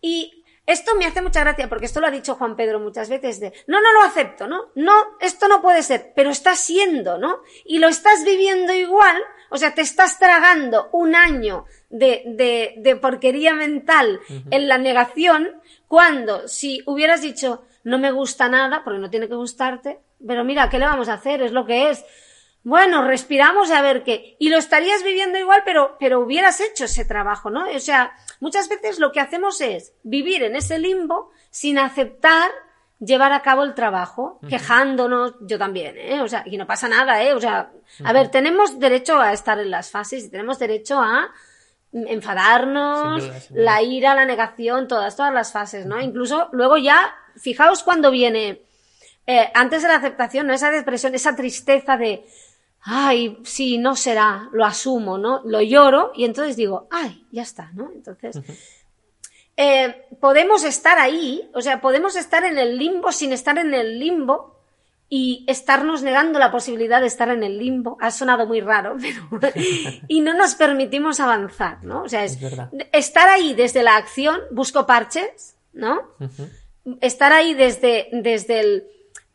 y esto me hace mucha gracia porque esto lo ha dicho Juan Pedro muchas veces de, no, no lo acepto, ¿no? No, esto no puede ser, pero está siendo, ¿no? Y lo estás viviendo igual, o sea, te estás tragando un año de, de, de porquería mental en la negación cuando si hubieras dicho, no me gusta nada, porque no tiene que gustarte, pero mira, ¿qué le vamos a hacer? Es lo que es. Bueno, respiramos a ver qué. Y lo estarías viviendo igual, pero, pero hubieras hecho ese trabajo, ¿no? O sea, muchas veces lo que hacemos es vivir en ese limbo sin aceptar llevar a cabo el trabajo, quejándonos, yo también, ¿eh? O sea, y no pasa nada, ¿eh? O sea, a ver, tenemos derecho a estar en las fases y tenemos derecho a enfadarnos, la ira, la negación, todas, todas las fases, ¿no? Incluso luego ya, fijaos cuando viene, eh, antes de la aceptación, ¿no? Esa depresión, esa tristeza de, ay, sí, no será, lo asumo, ¿no? Lo lloro y entonces digo, ay, ya está, ¿no? Entonces, eh, podemos estar ahí, o sea, podemos estar en el limbo sin estar en el limbo y estarnos negando la posibilidad de estar en el limbo. Ha sonado muy raro, pero... y no nos permitimos avanzar, ¿no? O sea, es, estar ahí desde la acción, busco parches, ¿no? Estar ahí desde, desde el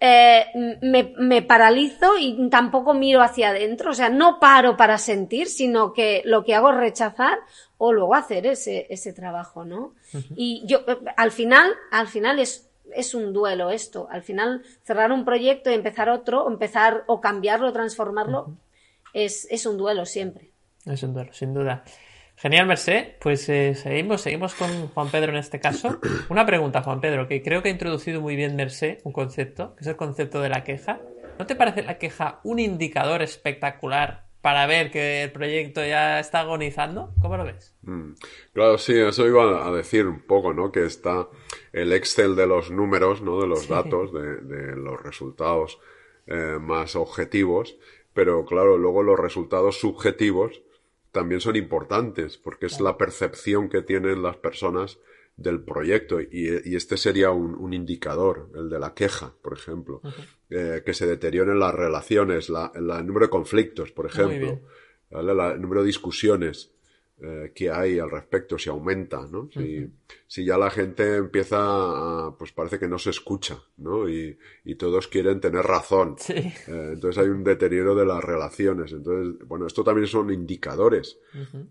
eh, me, me, paralizo y tampoco miro hacia adentro. O sea, no paro para sentir, sino que lo que hago es rechazar o luego hacer ese, ese trabajo, ¿no? Y yo, eh, al final, al final es, es un duelo esto. Al final, cerrar un proyecto y empezar otro, o empezar o cambiarlo, transformarlo, es, es un duelo siempre. Es un duelo, sin duda. Genial, Mercé. Pues eh, seguimos, seguimos con Juan Pedro en este caso. Una pregunta, Juan Pedro, que creo que ha introducido muy bien Mercé, un concepto, que es el concepto de la queja. ¿No te parece la queja un indicador espectacular para ver que el proyecto ya está agonizando? ¿Cómo lo ves? Mm, claro, sí, eso iba a decir un poco, ¿no? Que está el Excel de los números, ¿no? De los datos, de, los resultados eh, más objetivos, pero claro, luego los resultados subjetivos también son importantes, porque es la percepción que tienen las personas del proyecto y, este sería un, indicador, el de la queja, por ejemplo, eh, que se deterioren las relaciones, la, el número de conflictos, por ejemplo, el número de discusiones, eh, que hay al respecto, si aumenta, ¿no? Si, ya la gente empieza a, pues parece que no se escucha, ¿no? Y, todos quieren tener razón. Eh, entonces hay un deterioro de las relaciones. Entonces, bueno, esto también son indicadores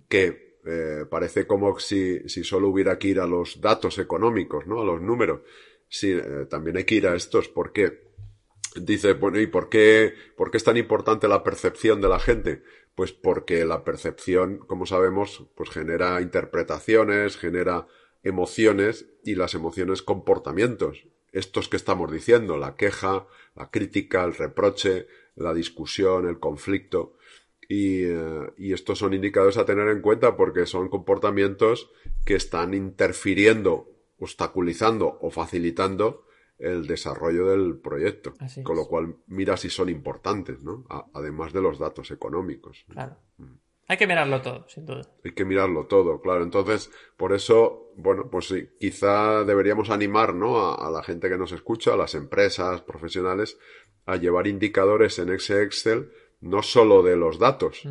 que eh, parece como si, si solo hubiera que ir a los datos económicos, ¿no? A los números. Sí, también hay que ir a estos. ¿Por qué? Dice, bueno, ¿y por qué, por qué es tan importante la percepción de la gente? Pues porque la percepción, como sabemos, pues genera interpretaciones, genera emociones y las emociones comportamientos. Estos que estamos diciendo, la queja, la crítica, el reproche, la discusión, el conflicto. Y, eh, estos son indicadores a tener en cuenta porque son comportamientos que están interfiriendo, obstaculizando o facilitando el desarrollo del proyecto. con lo cual, mira si son importantes, ¿no? además de los datos económicos. Claro. Mm. Hay que mirarlo todo, sin duda. Hay que mirarlo todo, claro. Entonces, por eso, bueno, pues sí, quizá deberíamos animar, ¿no? A, la gente que nos escucha, a las empresas, profesionales, a llevar indicadores en ese Excel, no solo de los datos,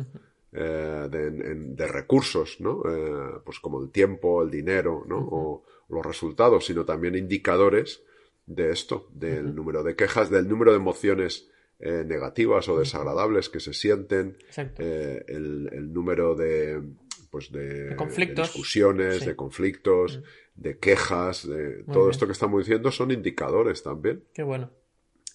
eh, de, recursos, ¿no? Eh, pues como el tiempo, el dinero, ¿no? O los resultados, sino también indicadores de esto, del número de quejas, del número de emociones eh, negativas o desagradables que se sienten, eh, el, número de, pues de, discusiones, de conflictos, de quejas, de todo esto que estamos diciendo son indicadores también. Qué bueno.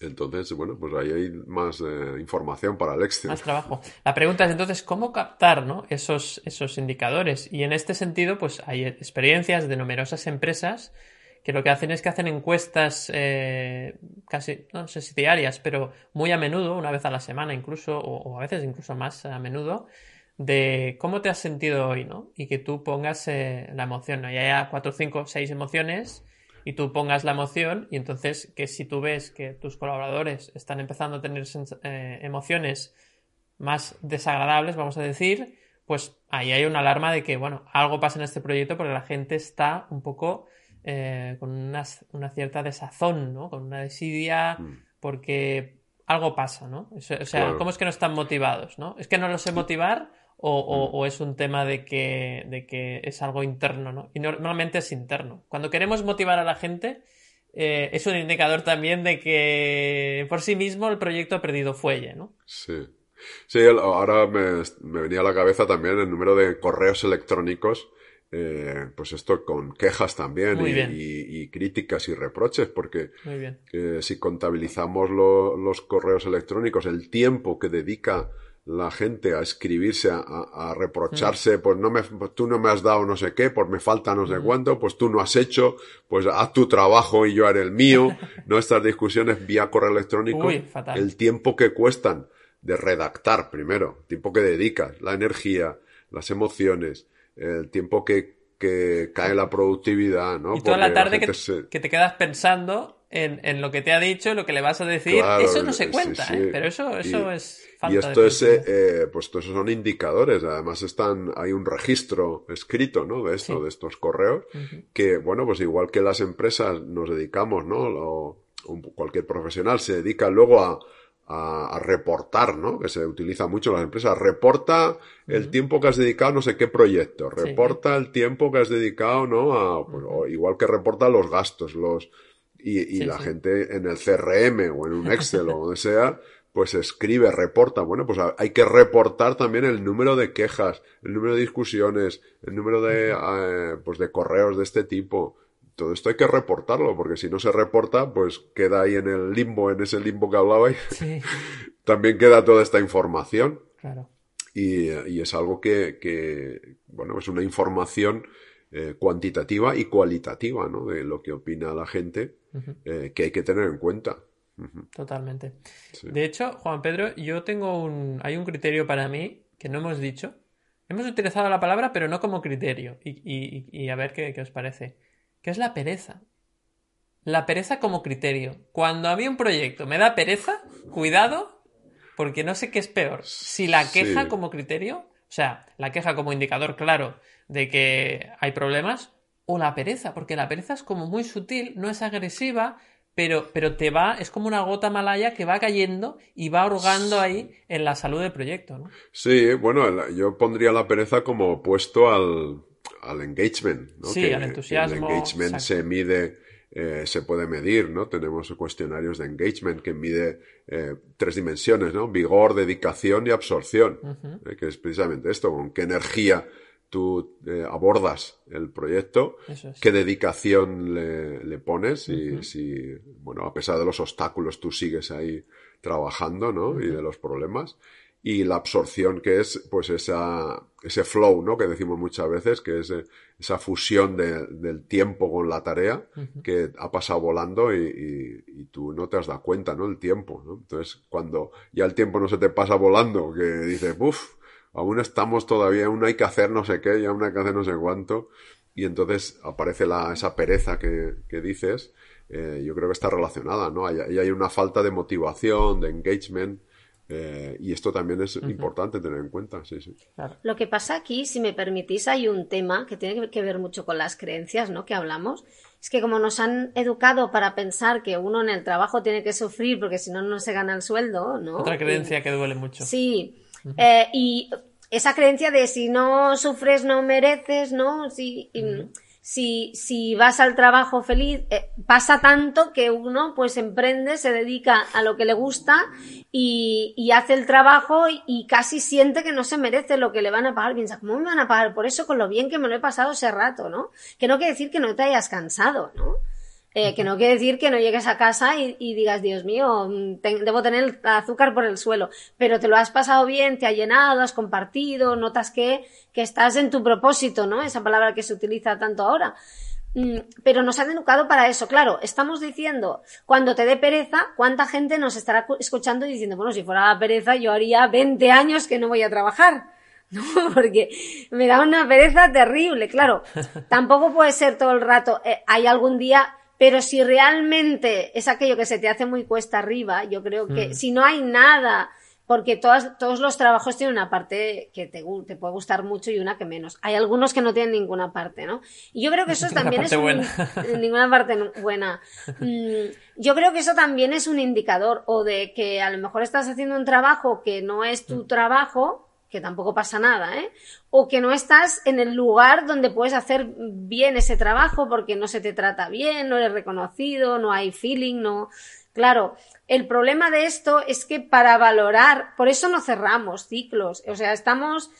Entonces, bueno, pues ahí hay más eh, información para el Excel. Más trabajo. La pregunta es entonces, ¿cómo captar ¿no? esos, esos indicadores? Y en este sentido, pues hay experiencias de numerosas empresas que lo que hacen es que hacen encuestas eh, casi, no sé si diarias, pero muy a menudo, una vez a la semana incluso, o, a veces incluso más a menudo, de cómo te has sentido hoy, ¿no? Y que tú pongas eh, la emoción, ¿no? Y haya cuatro, cinco, seis emociones y tú pongas la emoción y entonces que si tú ves que tus colaboradores están empezando a tener eh, emociones más desagradables, vamos a decir, pues ahí hay una alarma de que, bueno, algo pasa en este proyecto porque la gente está un poco eh, con una, cierta desazón, ¿no? Con una desidia, mm. porque algo pasa, ¿no? O sea, ¿cómo es que no están motivados, ¿no? ¿Es que no los sé motivar o, mm. es un tema de que, de que, es algo interno, ¿no? Y normalmente es interno. Cuando queremos motivar a la gente, eh, es un indicador también de que por sí mismo el proyecto ha perdido fuelle, ¿no? Sí. Sí, ahora me, me venía a la cabeza también el número de correos electrónicos eh, pues esto con quejas también y, críticas y reproches, porque eh, si contabilizamos los correos electrónicos, el tiempo que dedica la gente a escribirse, a, reprocharse, mm. pues no me, tú no me has dado no sé qué, pues me falta no sé mm. cuánto, pues tú no has hecho, pues haz tu trabajo y yo haré el mío, ¿no? Estas discusiones vía correo electrónico, el tiempo que cuestan de redactar primero, el tiempo que dedicas, la energía, las emociones, el tiempo que, que cae la productividad, ¿no? Y toda la tarde que, que, te quedas pensando en, en, lo que te ha dicho, lo que le vas a decir, eso no se cuenta, ¿eh? pero eso, eso es falta Y esto es, eh, pues todos esos son indicadores, además están, hay un registro escrito, ¿no? De esto, de estos correos, que, bueno, pues igual que las empresas nos dedicamos, ¿no? O, cualquier profesional se dedica luego a, a, reportar, ¿no? Que se utiliza mucho en las empresas. Reporta el tiempo que has dedicado a no sé qué proyecto. Reporta el tiempo que has dedicado, ¿no? A, pues, igual que reporta los gastos, los, y, y la gente en el CRM o en un Excel o donde sea, pues escribe, reporta. Bueno, pues hay que reportar también el número de quejas, el número de discusiones, el número de, eh, pues de correos de este tipo todo esto hay que reportarlo, porque si no se reporta, pues queda ahí en el limbo, en ese limbo que hablabais. Sí. También queda toda esta información. Claro. Y, es algo que, bueno, es una información eh, cuantitativa y cualitativa, ¿no? De lo que opina la gente, eh, que hay que tener en cuenta. Totalmente. De hecho, Juan Pedro, yo tengo un. Hay un criterio para mí que no hemos dicho. Hemos utilizado la palabra, pero no como criterio. Y, a ver qué os parece que es la pereza. La pereza como criterio. Cuando a mí un proyecto me da pereza, cuidado, porque no sé qué es peor. Si la queja como criterio, o sea, la queja como indicador claro de que hay problemas, o la pereza, porque la pereza es como muy sutil, no es agresiva, pero, pero te va, es como una gota malaya que va cayendo y va ahogando ahí en la salud del proyecto, ¿no? Sí, bueno, yo pondría la pereza como opuesto al, al engagement, ¿no? Sí, al entusiasmo. El engagement se mide, eh, se puede medir, ¿no? Tenemos cuestionarios de engagement que mide eh, tres dimensiones, ¿no? Vigor, dedicación y absorción, eh, que es precisamente esto, con qué energía tú abordas el proyecto, qué dedicación le, pones y si, bueno, a pesar de los obstáculos tú sigues ahí trabajando, ¿no? Y de los problemas y la absorción que es pues esa, ese flow, ¿no? Que decimos muchas veces, que es eh, esa fusión del tiempo con la tarea que ha pasado volando y, y, tú no te has dado cuenta, ¿no? El tiempo, ¿no? Entonces, cuando ya el tiempo no se te pasa volando, que dices, uff, aún estamos todavía, aún hay que hacer no sé qué, y aún hay que hacer no sé cuánto, y entonces aparece la, esa pereza que, que dices, eh, yo creo que está relacionada, ¿no? Y hay, hay una falta de motivación, de engagement, Eh, y esto también es importante tener en cuenta, sí, sí. Lo que pasa aquí, si me permitís, hay un tema que tiene que ver mucho con las creencias, ¿no? Que hablamos. Es que como nos han educado para pensar que uno en el trabajo tiene que sufrir porque si no, no se gana el sueldo, ¿no? Otra creencia que duele mucho. Sí. Eh, y esa creencia de si no sufres no mereces, ¿no? Si, si, si vas al trabajo feliz, eh, pasa tanto que uno pues emprende, se dedica a lo que le gusta y, y hace el trabajo y, casi siente que no se merece lo que le van a pagar. Piensa, ¿cómo me van a pagar por eso con lo bien que me lo he pasado ese rato, ¿no? Que no quiere decir que no te hayas cansado, ¿no? Eh, que no quiere decir que no llegues a casa y, digas, Dios mío, debo tener azúcar por el suelo, pero te lo has pasado bien, te ha llenado, has compartido, notas que, que estás en tu propósito, ¿no? Esa palabra que se utiliza tanto ahora. Mm, pero nos han educado para eso. Claro, estamos diciendo, cuando te dé pereza, ¿cuánta gente nos estará escuchando y diciendo, bueno, si fuera la pereza, yo haría 20 años que no voy a trabajar? ¿no? Porque me da una pereza terrible, claro. Tampoco puede ser todo el rato. Eh, hay algún día pero si realmente es aquello que se te hace muy cuesta arriba, yo creo que mm. si no hay nada, porque todas, todos los trabajos tienen una parte que te, te, puede gustar mucho y una que menos. Hay algunos que no tienen ninguna parte, ¿no? Y yo creo que eso también es ninguna parte buena. Mm, yo creo que eso también es un indicador o de que a lo mejor estás haciendo un trabajo que no es tu mm. trabajo que tampoco pasa nada, ¿eh? O que no estás en el lugar donde puedes hacer bien ese trabajo porque no se te trata bien, no eres reconocido, no hay feeling, no. Claro, el problema de esto es que para valorar, por eso no cerramos ciclos, o sea, estamos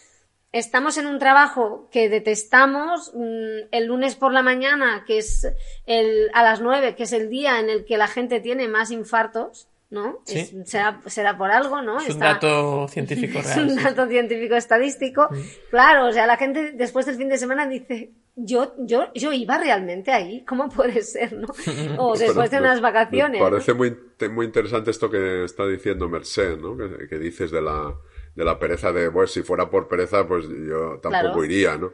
estamos en un trabajo que detestamos mm, el lunes por la mañana, que es el, a las nueve, que es el día en el que la gente tiene más infartos, ¿no? será, por algo, ¿no? Es un dato científico real. Es un dato científico estadístico. Claro, o sea, la gente después del fin de semana dice, yo, yo, yo iba realmente ahí, ¿cómo puede ser, no? O después de unas vacaciones. Me parece muy, muy interesante esto que está diciendo Merced, ¿no? Que, dices de la, de la pereza de, pues si fuera por pereza, pues yo tampoco iría, ¿no?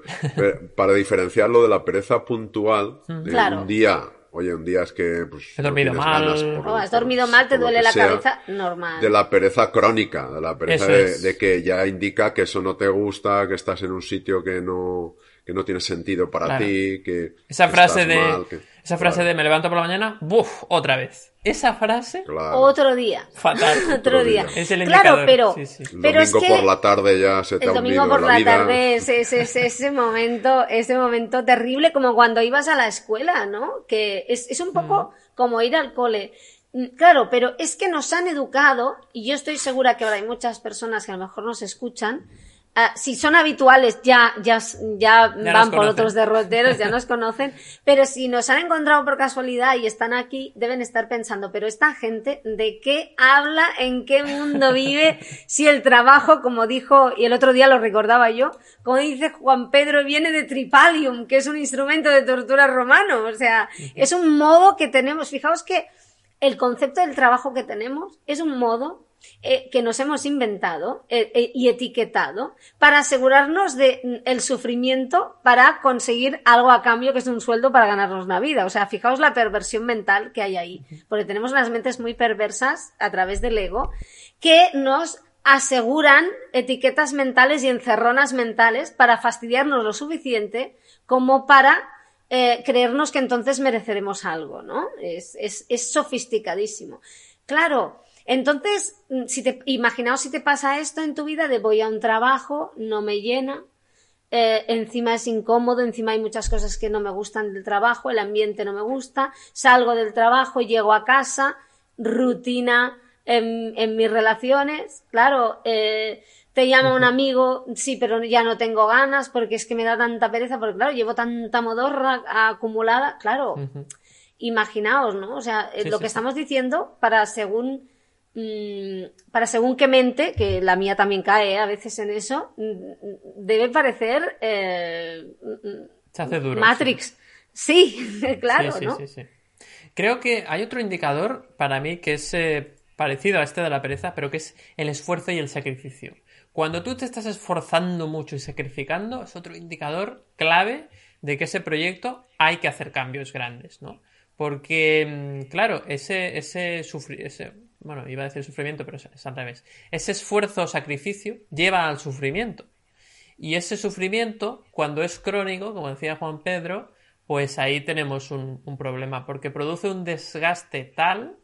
para diferenciarlo de la pereza puntual, de un día Oye, un día es que. Pues, He dormido mal. Oh, has dormido mal, te duele la cabeza, normal. De la pereza crónica, de la pereza de, que ya indica que eso no te gusta, que estás en un sitio que no, que no tiene sentido para ti, que. Esa frase de. Esa frase de me levanto por la mañana, ¡buf! Otra vez. Esa frase. Otro día. Fatal. Otro día. Es el Claro, pero. El domingo por la tarde ya se te El domingo por la, tarde es, ese momento, ese momento terrible, como cuando ibas a la escuela, ¿no? Que es, es un poco mm. como ir al cole. Mm, claro, pero es que nos han educado, y yo estoy segura que ahora hay muchas personas que a lo mejor nos escuchan, Ah, si son habituales, ya, ya, ya, van por otros derroteros, ya nos conocen, pero si nos han encontrado por casualidad y están aquí, deben estar pensando, pero esta gente, ¿de qué habla? ¿En qué mundo vive? Si el trabajo, como dijo, y el otro día lo recordaba yo, como dice Juan Pedro, viene de Tripalium, que es un instrumento de tortura romano, o sea, es un modo que tenemos, fijaos que el concepto del trabajo que tenemos es un modo eh, que nos hemos inventado eh, eh, y etiquetado para asegurarnos de mm, sufrimiento para conseguir algo a cambio que es un sueldo para ganarnos la vida. O sea, fijaos la perversión mental que hay ahí, porque tenemos unas mentes muy perversas a través del ego que nos aseguran etiquetas mentales y encerronas mentales para fastidiarnos lo suficiente como para creernos que entonces mereceremos algo, ¿no? Es, es, es sofisticadísimo. Claro, entonces, mm, si te, imaginaos si te pasa esto en tu vida de voy a un trabajo, no me llena, eh, encima es incómodo, encima hay muchas cosas que no me gustan del trabajo, el ambiente no me gusta, salgo del trabajo, llego a casa, rutina en, en mis relaciones, claro, eh, te llama un amigo, sí, pero ya no tengo ganas porque es que me da tanta pereza, porque claro, llevo tanta modorra acumulada, claro. Imaginaos, ¿no? O sea, eh, lo que estamos diciendo para según para según qué mente, que la mía también cae a veces en eso, mm, debe parecer eh, Se hace duro, Matrix. Sí, claro, ¿no? Creo que hay otro indicador para mí que es eh, parecido a este de la pereza, pero que es el esfuerzo y el sacrificio. Cuando tú te estás esforzando mucho y sacrificando, es otro indicador clave de que ese proyecto hay que hacer cambios grandes, ¿no? Porque, mm, claro, ese, ese, ese bueno, iba a decir sufrimiento, pero es, al revés. Ese esfuerzo o sacrificio lleva al sufrimiento. Y ese sufrimiento, cuando es crónico, como decía Juan Pedro, pues ahí tenemos un, problema, porque produce un desgaste tal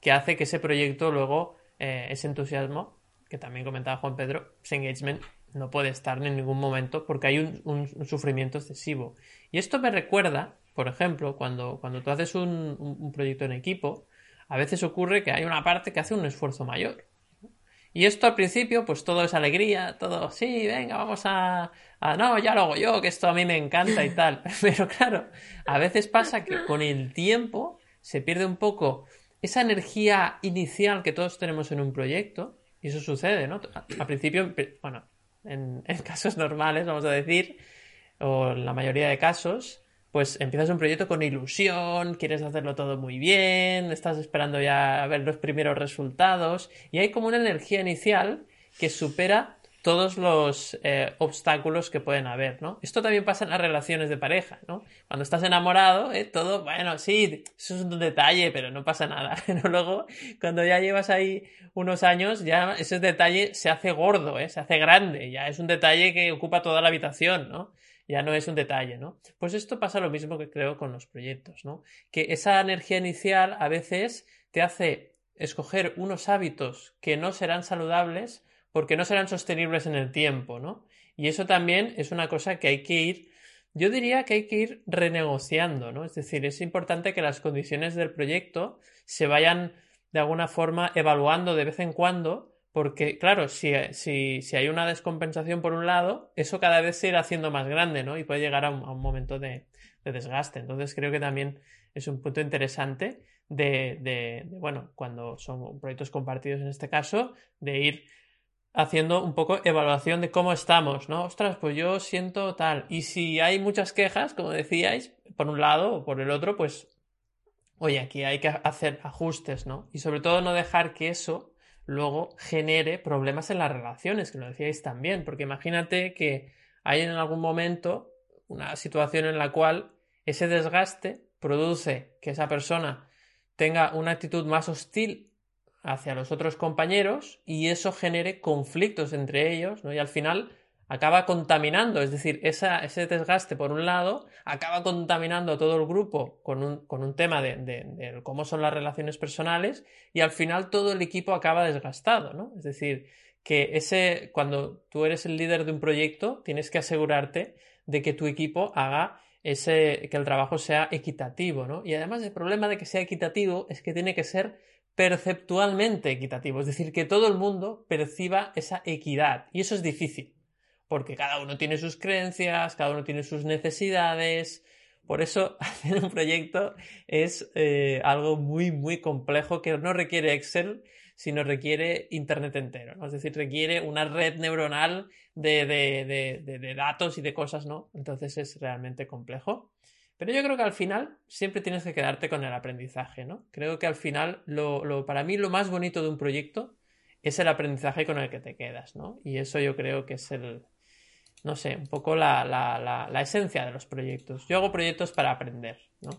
que hace que ese proyecto luego, eh, ese entusiasmo, que también comentaba Juan Pedro, ese engagement no puede estar en ningún momento porque hay un, sufrimiento excesivo. Y esto me recuerda, por ejemplo, cuando, cuando tú haces un proyecto en equipo, a veces ocurre que hay una parte que hace un esfuerzo mayor. Y esto al principio, pues todo es alegría, todo, sí, venga, vamos a, no, ya lo hago yo, que esto a mí me encanta y tal. Pero claro, a veces pasa que con el tiempo se pierde un poco esa energía inicial que todos tenemos en un proyecto, y eso sucede, ¿no? Al principio, bueno, en, en casos normales, vamos a decir, o en la mayoría de casos, pues empiezas un proyecto con ilusión, quieres hacerlo todo muy bien, estás esperando ya a ver los primeros resultados y hay como una energía inicial que supera todos los eh, obstáculos que pueden haber, ¿no? Esto también pasa en las relaciones de pareja, ¿no? Cuando estás enamorado, eh, todo, bueno, sí, eso es un detalle, pero no pasa nada. Pero luego, cuando ya llevas ahí unos años, ya ese detalle se hace gordo, ¿eh? Se hace grande, ya es un detalle que ocupa toda la habitación, ¿no? Ya no es un detalle, ¿no? Pues esto pasa lo mismo que creo con los proyectos, ¿no? Que esa energía inicial a veces te hace escoger unos hábitos que no serán saludables porque no serán sostenibles en el tiempo, ¿no? Y eso también es una cosa que hay que ir, yo diría que hay que ir renegociando, ¿no? Es decir, es importante que las condiciones del proyecto se vayan de alguna forma evaluando de vez en cuando porque, claro, si, si, si, hay una descompensación por un lado, eso cada vez se irá haciendo más grande, ¿no? Y puede llegar a un, momento de, desgaste. Entonces creo que también es un punto interesante de, de, bueno, cuando son proyectos compartidos en este caso, de ir haciendo un poco evaluación de cómo estamos, ¿no? Ostras, pues yo siento tal. Y si hay muchas quejas, como decíais, por un lado o por el otro, pues, oye, aquí hay que hacer ajustes, ¿no? Y sobre todo no dejar que eso luego genere problemas en las relaciones, que lo decíais también, porque imagínate que hay en algún momento una situación en la cual ese desgaste produce que esa persona tenga una actitud más hostil hacia los otros compañeros y eso genere conflictos entre ellos, ¿no? Y al final acaba contaminando, es decir, ese desgaste por un lado acaba contaminando a todo el grupo con un, con un tema de, de, cómo son las relaciones personales y al final todo el equipo acaba desgastado, ¿no? Es decir, que ese, cuando tú eres el líder de un proyecto, tienes que asegurarte de que tu equipo haga ese, que el trabajo sea equitativo, ¿no? Y además el problema de que sea equitativo es que tiene que ser perceptualmente equitativo, es decir, que todo el mundo perciba esa equidad y eso es difícil porque cada uno tiene sus creencias, cada uno tiene sus necesidades. Por eso hacer un proyecto es eh, algo muy, muy complejo que no requiere Excel, sino requiere Internet entero. ¿no? Es decir, requiere una red neuronal de, de, de, datos y de cosas, ¿no? Entonces es realmente complejo. Pero yo creo que al final siempre tienes que quedarte con el aprendizaje, ¿no? Creo que al final, lo, lo, para mí, lo más bonito de un proyecto es el aprendizaje con el que te quedas, ¿no? Y eso yo creo que es el, no sé, un poco la, la, la, esencia de los proyectos. Yo hago proyectos para aprender, ¿no?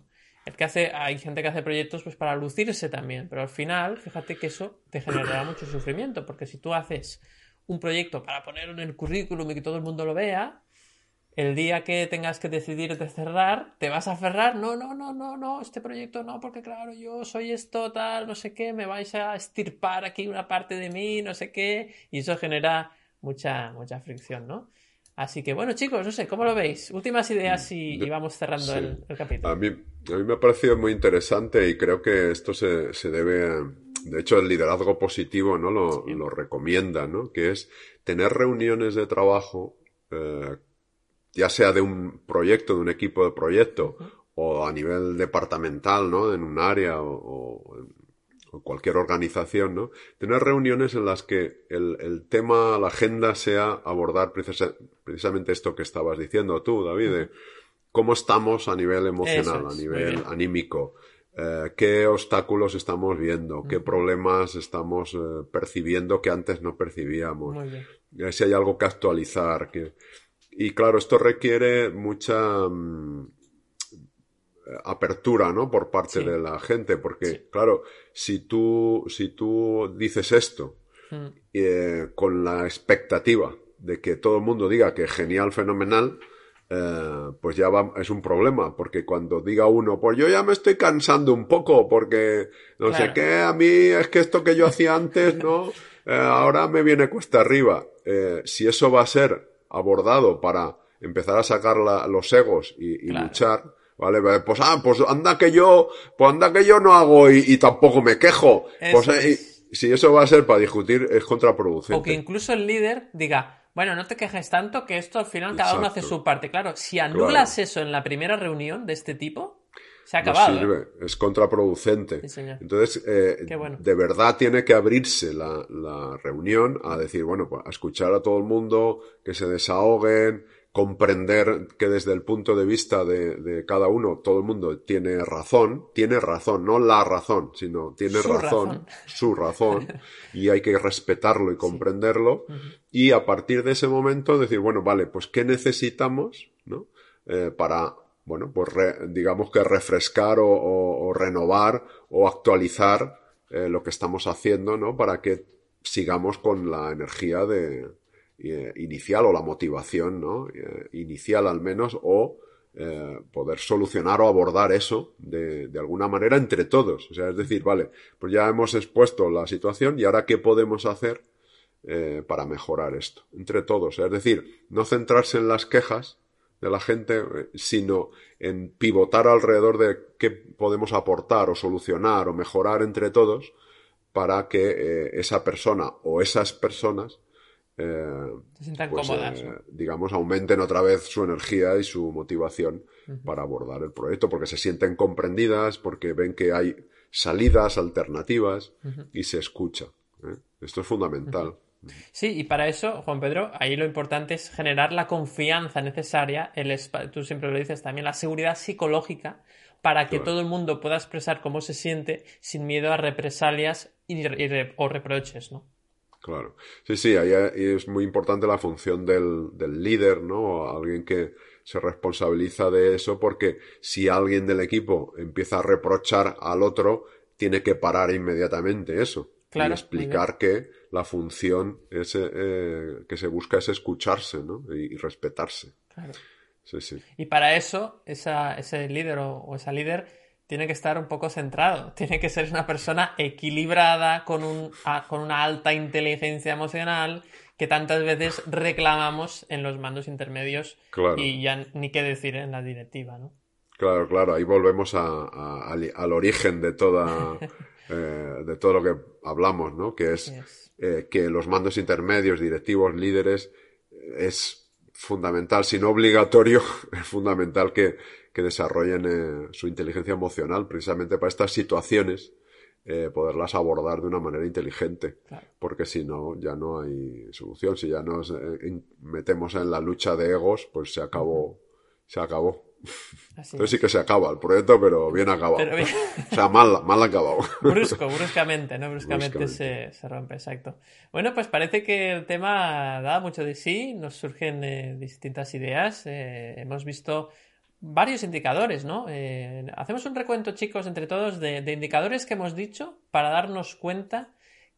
El que hace, hay gente que hace proyectos pues para lucirse también, pero al final, fíjate que eso te generará mucho sufrimiento, porque si tú haces un proyecto para ponerlo en el currículum y que todo el mundo lo vea, el día que tengas que decidir de cerrar, te vas a aferrar, no, no, no, no, no, este proyecto no, porque claro, yo soy esto, tal, no sé qué, me vais a estirpar aquí una parte de mí, no sé qué, y eso genera mucha, mucha fricción, ¿no? Así que bueno, chicos, no sé, ¿cómo lo veis? Últimas ideas y, vamos cerrando el, capítulo. A mí, a mí me ha parecido muy interesante y creo que esto se, se debe. De hecho, el liderazgo positivo no lo, lo recomienda, ¿no? Que es tener reuniones de trabajo, eh, ya sea de un proyecto, de un equipo de proyecto, o a nivel departamental, ¿no? En un área o, o o cualquier organización, ¿no? Tener reuniones en las que el, el tema, la agenda sea abordar precisamente esto que estabas diciendo tú, David, de cómo estamos a nivel emocional, a nivel anímico, eh, qué obstáculos estamos viendo, qué problemas estamos eh, percibiendo que antes no percibíamos, eh, si hay algo que actualizar. Que... Y claro, esto requiere mucha... Mm, apertura, ¿no? Por parte de la gente, porque, claro, si tú, si tú dices esto mm. eh, con la expectativa de que todo el mundo diga que genial, fenomenal, eh, pues ya va, es un problema, porque cuando diga uno, pues yo ya me estoy cansando un poco, porque no sé qué, a mí es que esto que yo hacía antes, ¿no? Eh, ahora me viene cuesta arriba. Si eso va a ser abordado para empezar a sacar los egos y, luchar, ¿vale? Pues, ah, pues anda que yo, pues anda que yo no hago y, tampoco me quejo. pues, si eso va a ser para discutir, es contraproducente. O que incluso el líder diga, bueno, no te quejes tanto que esto al final cada uno hace su parte. Claro, si anulas eso en la primera reunión de este tipo, se ha acabado. No sirve, es contraproducente. Entonces, eh, de verdad tiene que abrirse la, la, reunión a decir, bueno, pues a escuchar a todo el mundo, que se desahoguen, comprender que desde el punto de vista de, cada uno, todo el mundo tiene razón, tiene razón, no la razón, sino tiene razón, su razón, y hay que respetarlo y comprenderlo, y a partir de ese momento decir, bueno, vale, pues ¿qué necesitamos, no? Eh, para, bueno, pues digamos que refrescar o, renovar o actualizar eh, lo que estamos haciendo, ¿no? Para que sigamos con la energía de, eh, inicial o la motivación ¿no? Eh, inicial al menos o eh, poder solucionar o abordar eso de, de, alguna manera entre todos. O sea, es decir, vale, pues ya hemos expuesto la situación y ahora qué podemos hacer para mejorar esto entre todos. Es decir, no centrarse en las quejas de la gente, sino en pivotar alrededor de qué podemos aportar o solucionar o mejorar entre todos para que esa persona o esas personas eh, se sientan pues, cómodas. Eh, digamos, aumenten otra vez su energía y su motivación para abordar el proyecto, porque se sienten comprendidas, porque ven que hay salidas alternativas y se escucha. ¿eh? Esto es fundamental. Sí, y para eso, Juan Pedro, ahí lo importante es generar la confianza necesaria, el tú siempre lo dices también, la seguridad psicológica para que todo el mundo pueda expresar cómo se siente sin miedo a represalias y, o reproches, ¿no? Claro. Sí, sí, ahí es muy importante la función del, del líder, ¿no? Alguien que se responsabiliza de eso porque si alguien del equipo empieza a reprochar al otro, tiene que parar inmediatamente eso. y explicar que la función es, eh, que se busca es escucharse, ¿no? Y, respetarse. Claro. Sí, sí. Y para eso, esa, ese líder o esa líder tiene que estar un poco centrado, tiene que ser una persona equilibrada, con, un, con una alta inteligencia emocional, que tantas veces reclamamos en los mandos intermedios y ya ni qué decir en la directiva, ¿no? Claro, claro, ahí volvemos al, origen de toda eh, de todo lo que hablamos, ¿no? Que es eh, que los mandos intermedios, directivos, líderes, es fundamental, si no obligatorio, es fundamental que, que desarrollen eh, su inteligencia emocional precisamente para estas situaciones, eh, poderlas abordar de una manera inteligente, porque si no, ya no hay solución. Si ya nos eh, metemos en la lucha de egos, pues se acabó, se acabó. Entonces sí que se acaba el proyecto, pero bien acabado. o sea, mal, mal acabado. Brusco, bruscamente, ¿no? Bruscamente, Se, se, rompe, exacto. Bueno, pues parece que el tema da mucho de sí, nos surgen distintas ideas. hemos visto varios indicadores, ¿no? Eh, hacemos un recuento, chicos, entre todos, de, indicadores que hemos dicho para darnos cuenta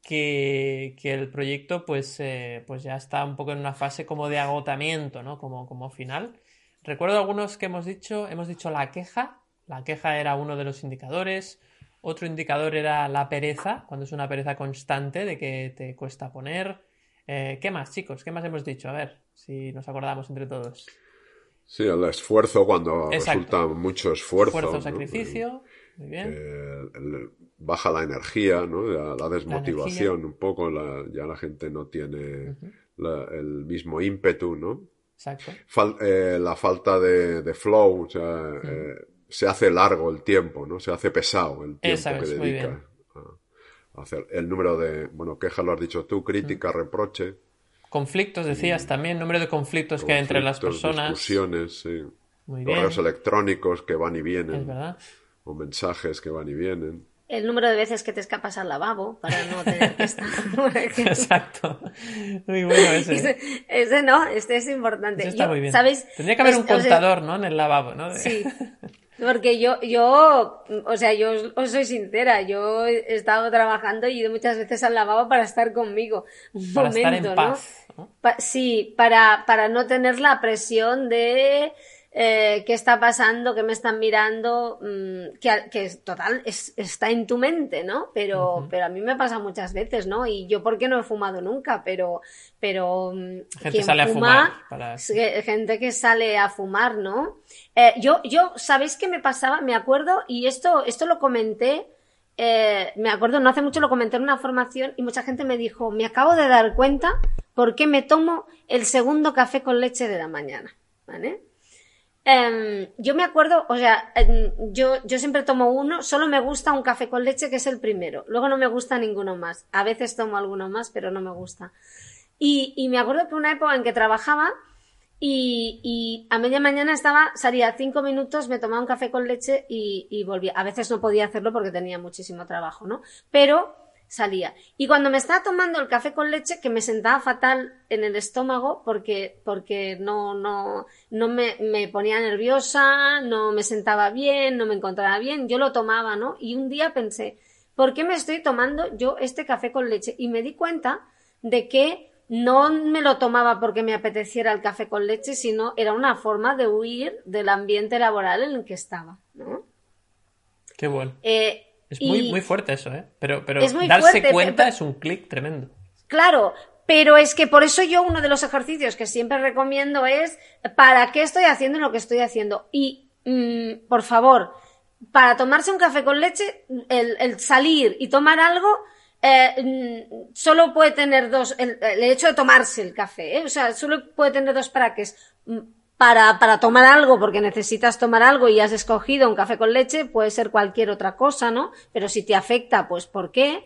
que, el proyecto pues, eh, pues ya está un poco en una fase como de agotamiento, ¿no? Como, como final. Recuerdo algunos que hemos dicho, hemos dicho la queja, la queja era uno de los indicadores, otro indicador era la pereza, cuando es una pereza constante de que te cuesta poner. Eh, ¿Qué más, chicos? ¿Qué más hemos dicho? A ver, si nos acordamos entre todos. Sí, el esfuerzo cuando resulta mucho esfuerzo. Esfuerzo, sacrificio. Muy bien. baja la energía, ¿no? La, desmotivación un poco, ya la gente no tiene el mismo ímpetu, ¿no? Exacto. Eh, la falta de, flow, o sea, eh, se hace largo el tiempo, ¿no? Se hace pesado el tiempo que dedica a, hacer el número de, bueno, quejas lo has dicho tú, crítica, reproche. Conflictos, decías también, número de conflictos, que hay entre las personas. Discusiones, sí. Correos electrónicos que van y vienen. O mensajes que van y vienen. El número de veces que te escapas al lavabo para no tener que estar. Exacto. Muy bueno ese. ese. no, este es importante. está muy bien. ¿sabéis? Tendría que haber un contador, ¿no? En el lavabo, ¿no? Sí. Porque yo, yo, o sea, yo os, soy sincera, yo he estado trabajando y he ido muchas veces al lavabo para estar conmigo. Un Para momento, estar en paz. ¿no? Pa- sí, para, para no tener la presión de eh, qué está pasando, qué me están mirando, mm, que, total, es, está en tu mente, ¿no? Pero, pero a mí me pasa muchas veces, ¿no? Y yo porque no he fumado nunca, pero, pero mm, Gente quien sale a fuma, fumar para- gente que sale a fumar, ¿no? Eh, yo, yo, ¿sabéis qué me pasaba? Me acuerdo, y esto, esto lo comenté, eh, me acuerdo, no hace mucho lo comenté en una formación y mucha gente me dijo, me acabo de dar cuenta por qué me tomo el segundo café con leche de la mañana, ¿vale? Em, yo me acuerdo, o sea, em, yo, yo siempre tomo uno, solo me gusta un café con leche que es el primero, luego no me gusta ninguno más, a veces tomo alguno más, pero no me gusta. Y, y me acuerdo que una época en que trabajaba y, y a media mañana estaba, salía cinco minutos, me tomaba un café con leche y, y volvía. A veces no podía hacerlo porque tenía muchísimo trabajo, ¿no? Pero salía. Y cuando me estaba tomando el café con leche, que me sentaba fatal en el estómago porque, porque no, no, no me, me ponía nerviosa, no me sentaba bien, no me encontraba bien, yo lo tomaba, ¿no? Y un día pensé, ¿por qué me estoy tomando yo este café con leche? Y me di cuenta de que no me lo tomaba porque me apeteciera el café con leche, sino era una forma de huir del ambiente laboral en el que estaba, ¿no? Qué bueno. Eh, Es y- muy, muy fuerte eso, ¿eh? Pero, pero Es muy darse fuerte, cuenta pero- es un clic tremendo. Claro, pero es que por eso yo uno de los ejercicios que siempre recomiendo es ¿para qué estoy haciendo lo que estoy haciendo? Y, mm, por favor, para tomarse un café con leche, el, el salir y tomar algo, eh, mm, solo puede tener dos, el, el hecho de tomarse el café, ¿eh? o sea, solo puede tener dos para que es mm, para, para tomar algo, porque necesitas tomar algo y has escogido un café con leche, puede ser cualquier otra cosa, ¿no? Pero si te afecta, pues ¿por qué?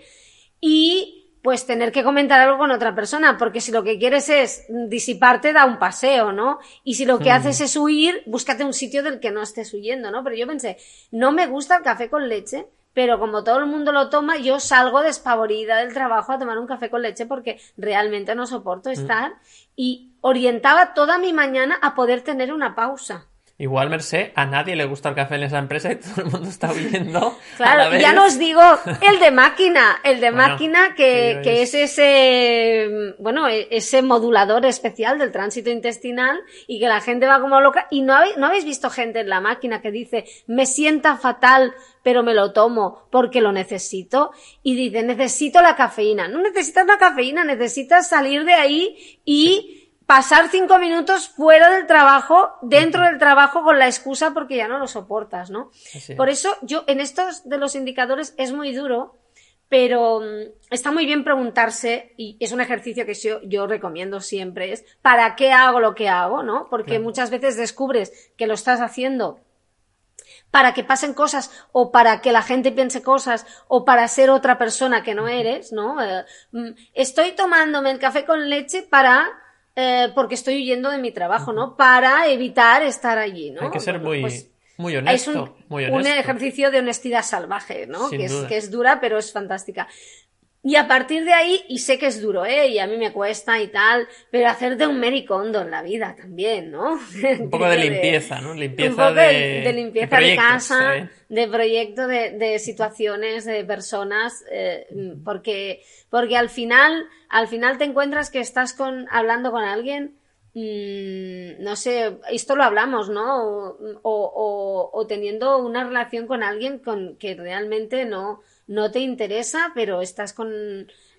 Y pues tener que comentar algo con otra persona, porque si lo que quieres es disiparte, da un paseo, ¿no? Y si lo que haces es huir, búscate un sitio del que no estés huyendo, ¿no? Pero yo pensé, no me gusta el café con leche, pero como todo el mundo lo toma, yo salgo despavorida del trabajo a tomar un café con leche porque realmente no soporto estar y orientaba toda mi mañana a poder tener una pausa. Igual, Merced, a nadie le gusta el café en esa empresa y todo el mundo está huyendo. a la Claro, vez. ya no os digo el de máquina, el de Bueno, máquina que, que es- es ese, bueno, e- ese modulador especial del tránsito intestinal y que la gente va como loca. Y no habéis, no habéis visto gente en la máquina que dice, me sienta fatal, pero me lo tomo porque lo necesito. Y dice, necesito la cafeína. No necesitas la cafeína, necesitas salir de ahí y pasar cinco minutos fuera del trabajo, dentro del trabajo con la excusa porque ya no lo soportas, ¿no? Por eso yo en estos de los indicadores es muy duro, pero mm, está muy bien preguntarse, y es un ejercicio que yo, yo recomiendo siempre, es ¿para qué hago lo que hago? ¿no? Porque muchas veces descubres que lo estás haciendo para que pasen cosas o para que la gente piense cosas o para ser otra persona que no eres, ¿no? Eh, mm, estoy tomándome el café con leche para eh, porque estoy huyendo de mi trabajo, ¿no? Para evitar estar allí, ¿no? Hay que ser Bueno, muy, pues, muy es honesto. un, muy un ejercicio de honestidad salvaje, ¿no? Es, que es dura, pero es fantástica. Y a partir de ahí, y sé que es duro, ¿eh? Y a mí me cuesta y tal, pero hacerte un mericondo en la vida también, ¿no? Un poco de limpieza, ¿no? Limpieza un poco de, de, de limpieza de, casa, ¿sabes? de proyecto, de, de situaciones, de personas, eh, porque, porque al final, al final te encuentras que estás con, hablando con alguien, mm, no sé, esto lo hablamos, ¿no? O, o, o- o teniendo una relación con alguien con que realmente no, no te interesa, pero estás con,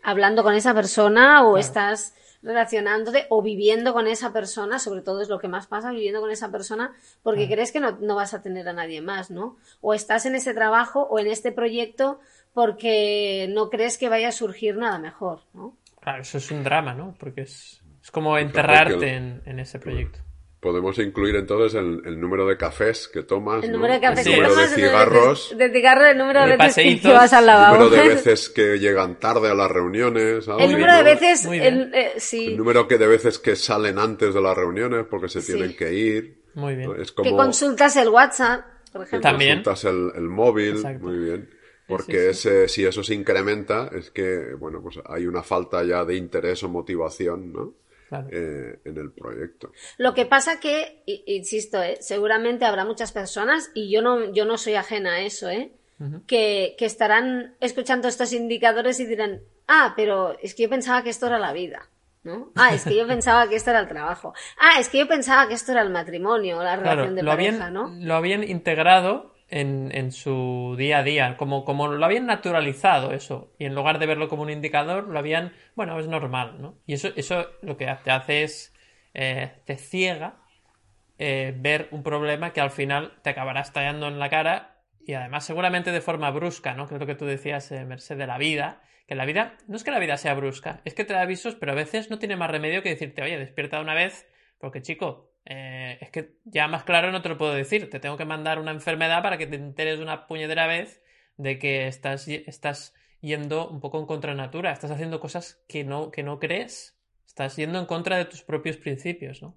hablando con esa persona o Claro. estás relacionándote o viviendo con esa persona, sobre todo es lo que más pasa, viviendo con esa persona, porque crees que no, no vas a tener a nadie más, ¿no? O estás en ese trabajo o en este proyecto porque no crees que vaya a surgir nada mejor, ¿no? Claro, eso es un drama, ¿no? Porque es, es como enterrarte en ese proyecto. Podemos incluir entonces el, el número de cafés que tomas, El ¿no? número de cafés Sí. que el número tomas, de el número de cigarros, de cigarro, el número de, De veces que- que vas al el lavabo. número de veces que llegan tarde a las reuniones. algo El número de veces, Muy bien. el- eh, sí, El número que de veces que salen antes de las reuniones porque se Sí. tienen que ir. Muy bien. ¿no? Es que como consultas el WhatsApp, por que ejemplo. También. consultas el, el móvil, Exacto. muy bien. Porque sí, ese, si eso se incrementa, es que, bueno, pues hay una falta ya de interés o motivación, ¿no? Eh, en el proyecto. Lo que pasa que, insisto, ¿eh? seguramente habrá muchas personas, y yo no, yo no soy ajena a eso, ¿eh? que, que estarán escuchando estos indicadores y dirán, ah, pero es que yo pensaba que esto era la vida. ¿no? Ah, es que yo pensaba que esto era el trabajo. Ah, es que yo pensaba que esto era el matrimonio, la relación de pareja, ¿no? Lo habían integrado en, en, su día a día, como, como lo habían naturalizado eso, y en lugar de verlo como un indicador, lo habían, bueno, es normal, ¿no? Y eso, eso lo que te hace es, eh, te ciega eh, ver un problema que al final te acabará estallando en la cara y además seguramente de forma brusca, ¿no? Que es lo que tú decías, eh, Merced, de la vida, que la vida, no es que la vida sea brusca, es que te da avisos, pero a veces no tiene más remedio que decirte, oye, despierta una vez, porque chico, eh, es que ya más claro no te lo puedo decir, te tengo que mandar una enfermedad para que te enteres una puñetera vez de que estás, estás yendo un poco en contra de natura, estás haciendo cosas que no, que no crees, estás yendo en contra de tus propios principios, ¿no?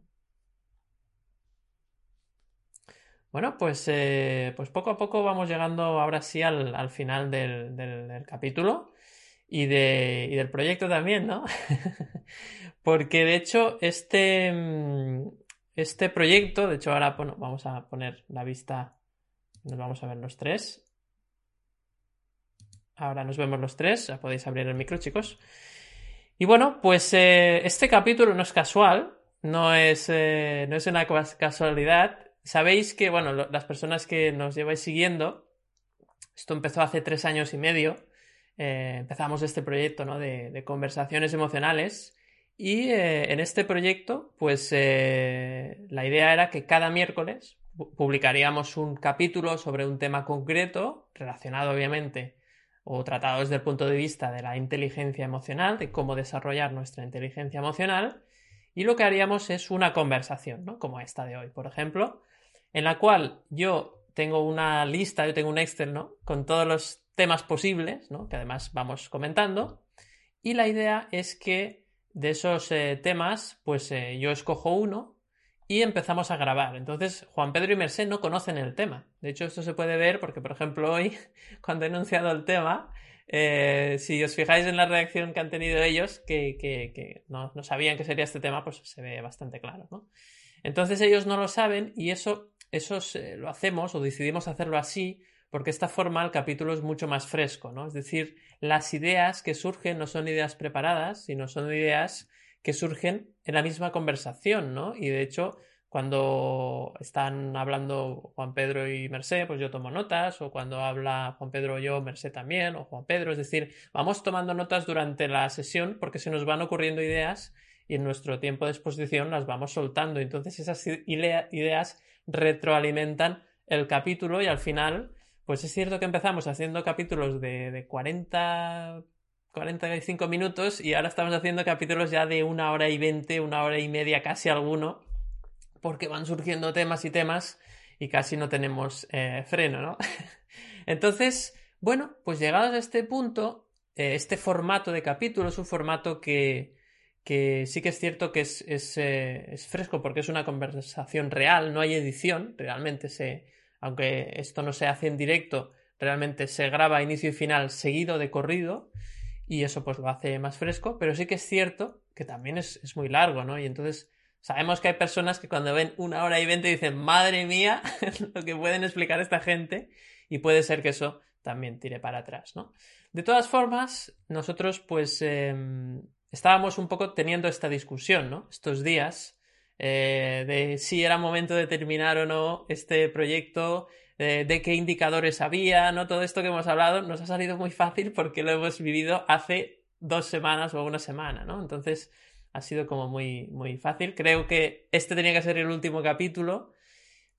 Bueno, pues, eh, pues poco a poco vamos llegando ahora sí al, final del capítulo y, de, y del proyecto también, ¿no? Porque de hecho este, mm, este proyecto, de hecho ahora bueno, vamos a poner la vista, nos vamos a ver los tres. Ahora nos vemos los tres, ya podéis abrir el micro chicos. Y bueno, pues eh, este capítulo no es casual, no es, eh, no es una casualidad. Sabéis que, bueno, las personas que nos lleváis siguiendo, esto empezó hace tres años y medio, eh, empezamos este proyecto ¿no? de, conversaciones emocionales y eh, en este proyecto pues eh, la idea era que cada miércoles publicaríamos un capítulo sobre un tema concreto relacionado obviamente o tratado desde el punto de vista de la inteligencia emocional, de cómo desarrollar nuestra inteligencia emocional y lo que haríamos es una conversación, ¿no? como esta de hoy, por ejemplo, en la cual yo tengo una lista, yo tengo un Excel, ¿no? Con todos los temas posibles, ¿no? que además vamos comentando. Y la idea es que de esos eh, temas, pues eh, yo escojo uno y empezamos a grabar. Entonces, Juan Pedro y Merced no conocen el tema. De hecho, esto se puede ver porque, por ejemplo, hoy, cuando he enunciado el tema, eh, si os fijáis en la reacción que han tenido ellos, que, no, sabían que sería este tema, pues se ve bastante claro, ¿no? Entonces ellos no lo saben y eso, eso lo hacemos o decidimos hacerlo así porque esta forma el capítulo es mucho más fresco, ¿no? Es decir, las ideas que surgen no son ideas preparadas, sino son ideas que surgen en la misma conversación, ¿no? Y de hecho, cuando están hablando Juan Pedro y Merced, pues yo tomo notas, o cuando habla Juan Pedro yo, Merced también, o Juan Pedro, es decir, vamos tomando notas durante la sesión porque se nos van ocurriendo ideas y en nuestro tiempo de exposición las vamos soltando. Entonces esas ideas retroalimentan el capítulo y al final pues es cierto que empezamos haciendo capítulos de, de 40, 45 minutos y ahora estamos haciendo capítulos ya de una hora y veinte, una hora y media casi alguno, porque van surgiendo temas y temas y casi no tenemos eh, freno, ¿no? Entonces, bueno, pues llegados a este punto, eh, este formato de capítulo es un formato que, que sí que es cierto que es, es, eh, es, fresco porque es una conversación real, no hay edición, realmente se, aunque esto no se hace en directo, realmente se graba inicio y final seguido de corrido y eso pues lo hace más fresco, pero sí que es cierto que también es, muy largo, ¿no? Y entonces sabemos que hay personas que cuando ven una hora y veinte dicen, madre mía, lo que pueden explicar esta gente y puede ser que eso también tire para atrás, ¿no? De todas formas, nosotros pues em, estábamos un poco teniendo esta discusión, ¿no? Estos días eh, de si era momento de terminar o no este proyecto, de qué indicadores había, ¿no? Todo esto que hemos hablado nos ha salido muy fácil porque lo hemos vivido hace dos semanas o una semana, ¿no? Entonces ha sido como muy, muy fácil. Creo que este tenía que ser el último capítulo,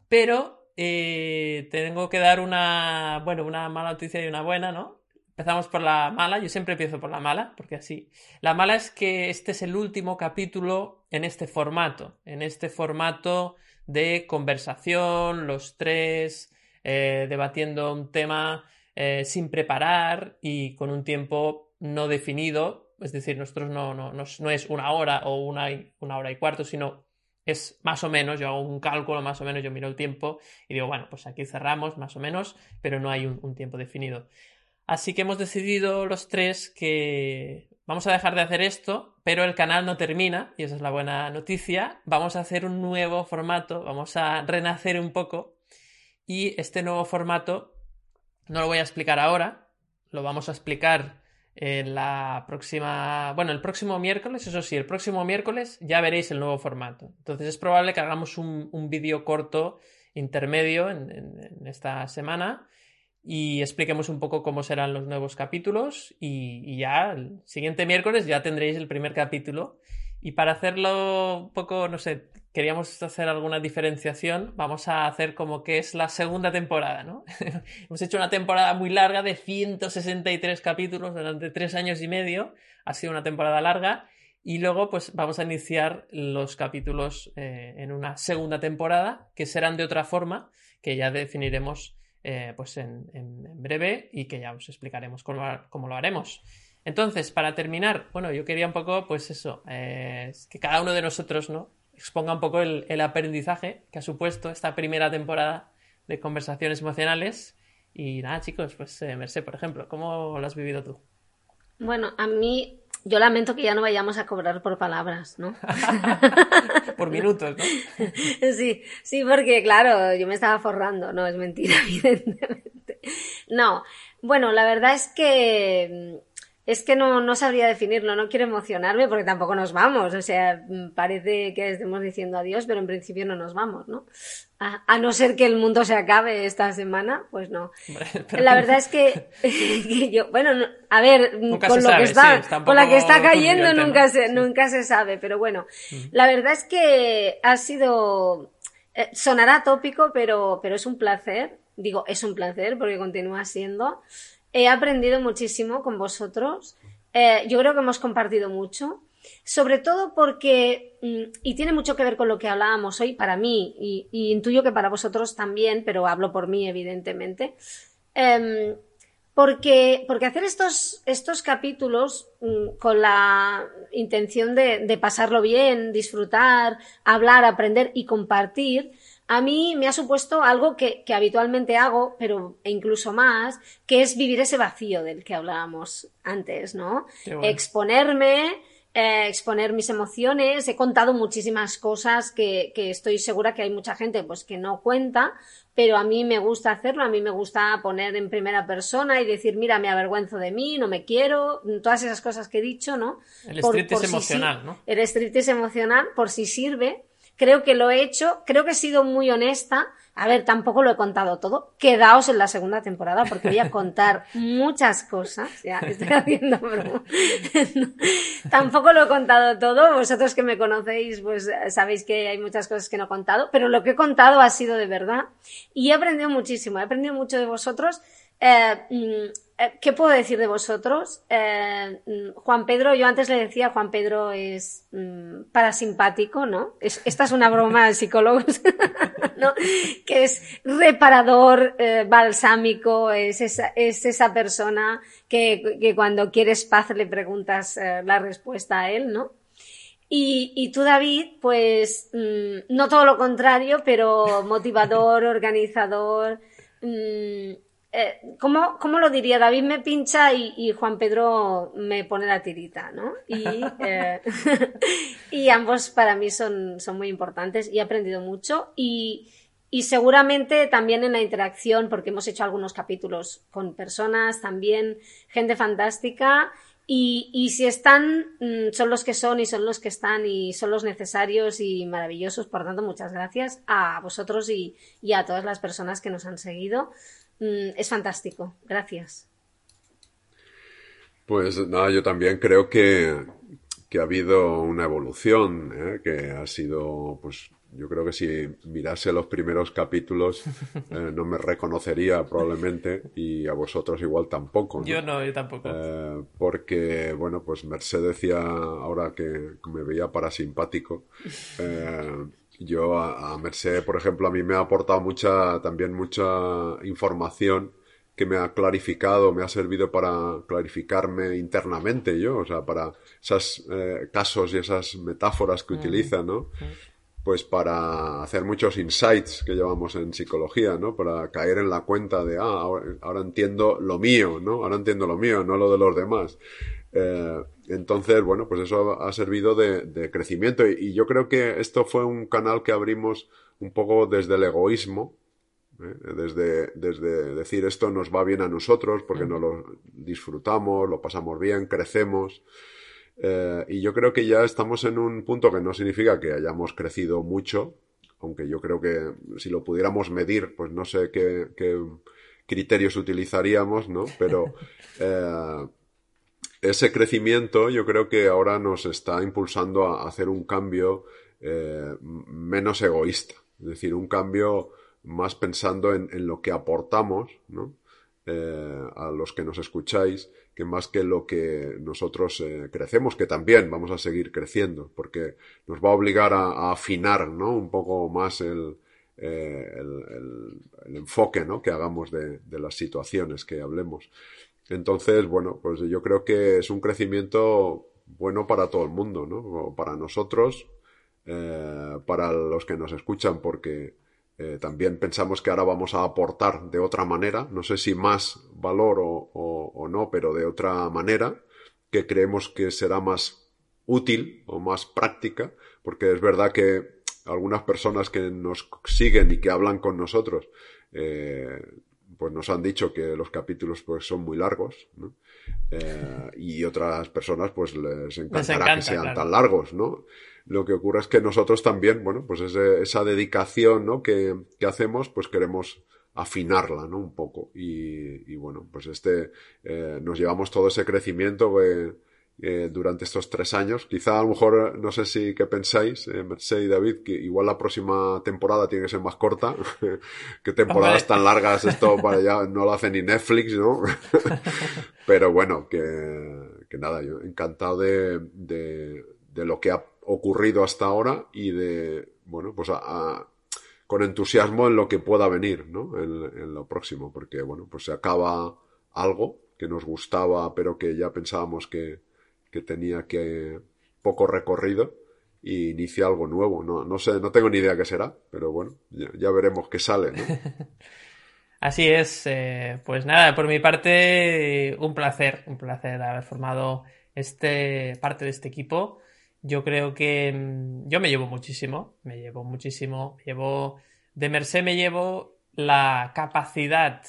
pero eh, tengo que dar una, bueno, una mala noticia y una buena, ¿no? Empezamos por la mala, yo siempre empiezo por la mala, porque así. La mala es que este es el último capítulo en este formato, en este formato de conversación, los tres, eh, debatiendo un tema eh, sin preparar y con un tiempo no definido. Es decir, nosotros no, no, no, es una hora o una, una hora y cuarto, sino es más o menos, yo hago un cálculo más o menos, yo miro el tiempo y digo, bueno, pues aquí cerramos más o menos, pero no hay un tiempo definido. Así que hemos decidido los tres que vamos a dejar de hacer esto pero el canal no termina, y esa es la buena noticia. Vamos a hacer un nuevo formato, vamos a renacer un poco. Y este nuevo formato no lo voy a explicar ahora, lo vamos a explicar en la próxima. Bueno, el próximo miércoles, eso sí, el próximo miércoles ya veréis el nuevo formato. Entonces es probable que hagamos un, vídeo corto intermedio en esta semana y expliquemos un poco cómo serán los nuevos capítulos y, ya el siguiente miércoles ya tendréis el primer capítulo. Y para hacerlo un poco, no sé, queríamos hacer alguna diferenciación, vamos a hacer como que es la segunda temporada, ¿no? Hemos hecho una temporada muy larga de 163 capítulos durante tres años y medio, ha sido una temporada larga y luego pues vamos a iniciar los capítulos eh, en una segunda temporada que serán de otra forma, que ya definiremos eh, pues en, breve y que ya os explicaremos cómo, lo haremos. Entonces, para terminar, bueno, yo quería un poco, pues eso, eh, que cada uno de nosotros, ¿no? Exponga un poco el, aprendizaje que ha supuesto esta primera temporada de conversaciones emocionales. Y nada, chicos, pues eh, Merced, por ejemplo, ¿cómo lo has vivido tú? Bueno, a mí yo lamento que ya no vayamos a cobrar por palabras, ¿no? por minutos, ¿no? Sí, sí, porque claro, yo me estaba forrando, no es mentira, evidentemente. No, bueno, la verdad es que es que no, no sabría definirlo, no quiero emocionarme porque tampoco nos vamos, o sea, parece que estemos diciendo adiós, pero en principio no nos vamos, ¿no? A, no ser que el mundo se acabe esta semana, pues no. La verdad es que, yo, bueno, a ver, con lo que está, con la que está cayendo nunca se, nunca se sabe, pero bueno, la verdad es que ha sido, eh, sonará tópico, pero, pero es un placer, digo, es un placer porque continúa siendo. He aprendido muchísimo con vosotros. Eh, yo creo que hemos compartido mucho. Sobre todo porque, mm, y tiene mucho que ver con lo que hablábamos hoy para mí, y, intuyo que para vosotros también, pero hablo por mí, evidentemente. Em, porque, porque hacer estos, estos capítulos mm, con la intención de, de pasarlo bien, disfrutar, hablar, aprender y compartir, a mí me ha supuesto algo que, habitualmente hago, pero e incluso más, que es vivir ese vacío del que hablábamos antes, ¿no? Exponerme, eh, exponer mis emociones. He contado muchísimas cosas que, estoy segura que hay mucha gente pues que no cuenta, pero a mí me gusta hacerlo, a mí me gusta poner en primera persona y decir, mira, me avergüenzo de mí, no me quiero, todas esas cosas que he dicho, ¿no? El street es emocional, ¿no? El street es emocional, por si sirve creo que lo he hecho, creo que he sido muy honesta. A ver, tampoco lo he contado todo. Quedaos en la segunda temporada porque voy a contar muchas cosas. Ya, estoy haciendo broma. tampoco lo he contado todo. Vosotros que me conocéis, pues sabéis que hay muchas cosas que no he contado, pero lo que he contado ha sido de verdad. Y he aprendido muchísimo. He aprendido mucho de vosotros. Eh, mm, ¿Qué puedo decir de vosotros? Eh, mm, Juan Pedro, yo antes le decía, Juan Pedro es mm, parasimpático, ¿no? esta es una broma de psicólogos, ¿no? Que es reparador, eh, balsámico, es esa, es esa persona que, que, cuando quieres paz le preguntas la respuesta a él, ¿no? Y, y tú, David, pues mm, no todo lo contrario, pero motivador, organizador, eh, ¿cómo, ¿cómo, lo diría? David me pincha y, Juan Pedro me pone la tirita, ¿no? Y, eh, y ambos para mí son, son, muy importantes y he aprendido mucho y, y, seguramente también en la interacción, porque hemos hecho algunos capítulos con personas, también gente fantástica y, y si están, mm, son los que son y son los que están y son los necesarios y maravillosos. Por tanto, muchas gracias a vosotros y, y a todas las personas que nos han seguido. Mm, es fantástico. Gracias. Pues nada, yo también creo que, ha habido una evolución, ¿eh? que ha sido, pues yo creo que si mirase los primeros capítulos eh, no me reconocería probablemente y a vosotros igual tampoco. Yo no, yo tampoco. Eh, porque, bueno, pues Mercedes decía ahora que me veía parasimpático. Yo a, Merced, por ejemplo, a mí me ha aportado mucha, también mucha información que me ha clarificado, me ha servido para clarificarme internamente yo, o sea, para esos eh, casos y esas metáforas que utiliza, ¿no? Pues para hacer muchos insights que llevamos en psicología, ¿no? Para caer en la cuenta de, ah, ahora, entiendo lo mío, ¿no? Ahora entiendo lo mío, no lo de los demás. Eh, entonces, bueno, pues eso ha servido de, crecimiento y, yo creo que esto fue un canal que abrimos un poco desde el egoísmo, ¿eh? desde, desde decir esto nos va bien a nosotros porque nos lo disfrutamos, lo pasamos bien, crecemos. Eh, y yo creo que ya estamos en un punto que no significa que hayamos crecido mucho, aunque yo creo que si lo pudiéramos medir, pues no sé qué, criterios utilizaríamos, ¿no? Pero ese crecimiento yo creo que ahora nos está impulsando a hacer un cambio eh, menos egoísta, es decir, un cambio más pensando en, lo que aportamos ¿no? Eh, a los que nos escucháis, que más que lo que nosotros eh, crecemos, que también vamos a seguir creciendo, porque nos va a obligar a, afinar ¿no? un poco más el, el, enfoque ¿no? que hagamos de, de las situaciones que hablemos. Entonces, bueno, pues yo creo que es un crecimiento bueno para todo el mundo, ¿no? Para nosotros, eh, para los que nos escuchan, porque eh, también pensamos que ahora vamos a aportar de otra manera, no sé si más valor o, no, pero de otra manera, que creemos que será más útil o más práctica, porque es verdad que algunas personas que nos siguen y que hablan con nosotros eh, pues nos han dicho que los capítulos pues son muy largos, ¿no? Eh, y otras personas pues les encantará que sean tan largos, ¿no? Lo que ocurre es que nosotros también, bueno, pues esa dedicación, ¿no? Que, que, hacemos, pues queremos afinarla, ¿no? Un poco. Y, y bueno, pues este, eh, nos llevamos todo ese crecimiento que, eh, durante estos tres años. Quizá a lo mejor, no sé si qué pensáis, eh, y David, que igual la próxima temporada tiene que ser más corta, que temporadas tan largas esto para ya no lo hace ni Netflix, ¿no? Pero bueno, que, que nada, yo encantado de, de, de, lo que ha ocurrido hasta ahora y de, bueno, pues a, con entusiasmo en lo que pueda venir, ¿no? En, en lo próximo, porque bueno, pues se acaba algo que nos gustaba, pero que ya pensábamos que, que tenía que poco recorrido y inicia algo nuevo. No, no sé, no tengo ni idea qué será, pero bueno, ya, veremos qué sale. Así es, eh, pues nada, por mi parte, un placer, un placer haber formado este parte de este equipo. Yo creo que mm, yo me llevo muchísimo, me llevo muchísimo, llevo de Merced me llevo la capacidad,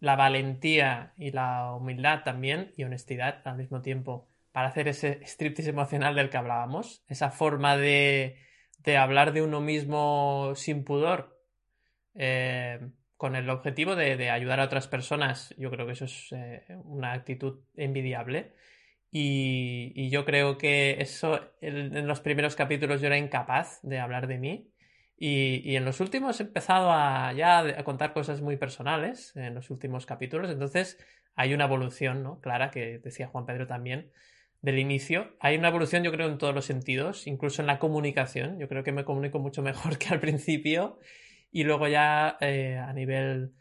la valentía y la humildad también y honestidad al mismo tiempo para hacer ese striptease emocional del que hablábamos, esa forma de, de hablar de uno mismo sin pudor, eh, con el objetivo de, ayudar a otras personas. Yo creo que eso es eh, una actitud envidiable. Y, yo creo que eso en, los primeros capítulos yo era incapaz de hablar de mí. Y, en los últimos he empezado a ya a contar cosas muy personales en los últimos capítulos. Entonces hay una evolución, ¿no? Clara, que decía Juan Pedro también, del inicio. Hay una evolución, yo creo, en todos los sentidos, incluso en la comunicación. Yo creo que me comunico mucho mejor que al principio. Y luego ya eh, a nivel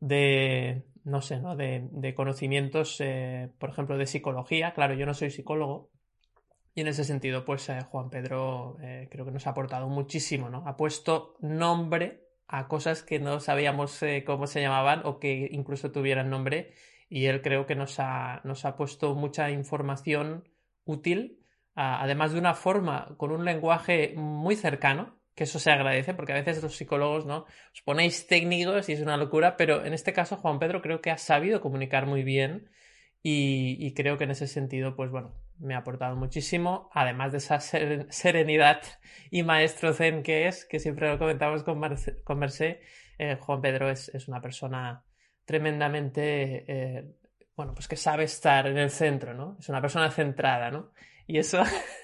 de, no sé, ¿no? De, conocimientos, eh, por ejemplo, de psicología. Claro, yo no soy psicólogo. Y en ese sentido, pues eh, Juan Pedro creo que nos ha aportado muchísimo, ¿no? Ha puesto nombre a cosas que no sabíamos cómo se llamaban o que incluso tuvieran nombre y él creo que nos ha, nos ha puesto mucha información útil, además de una forma, con un lenguaje muy cercano, que eso se agradece, porque a veces los psicólogos, ¿no? Os ponéis técnicos y es una locura, pero en este caso Juan Pedro creo que ha sabido comunicar muy bien y, creo que en ese sentido, pues bueno, me ha aportado muchísimo, además de esa serenidad y maestro zen que es, que siempre lo comentamos con, Mercé, eh, Juan Pedro es, es una persona tremendamente, eh, bueno, pues que sabe estar en el centro, ¿no? Es una persona centrada, ¿no? Y eso,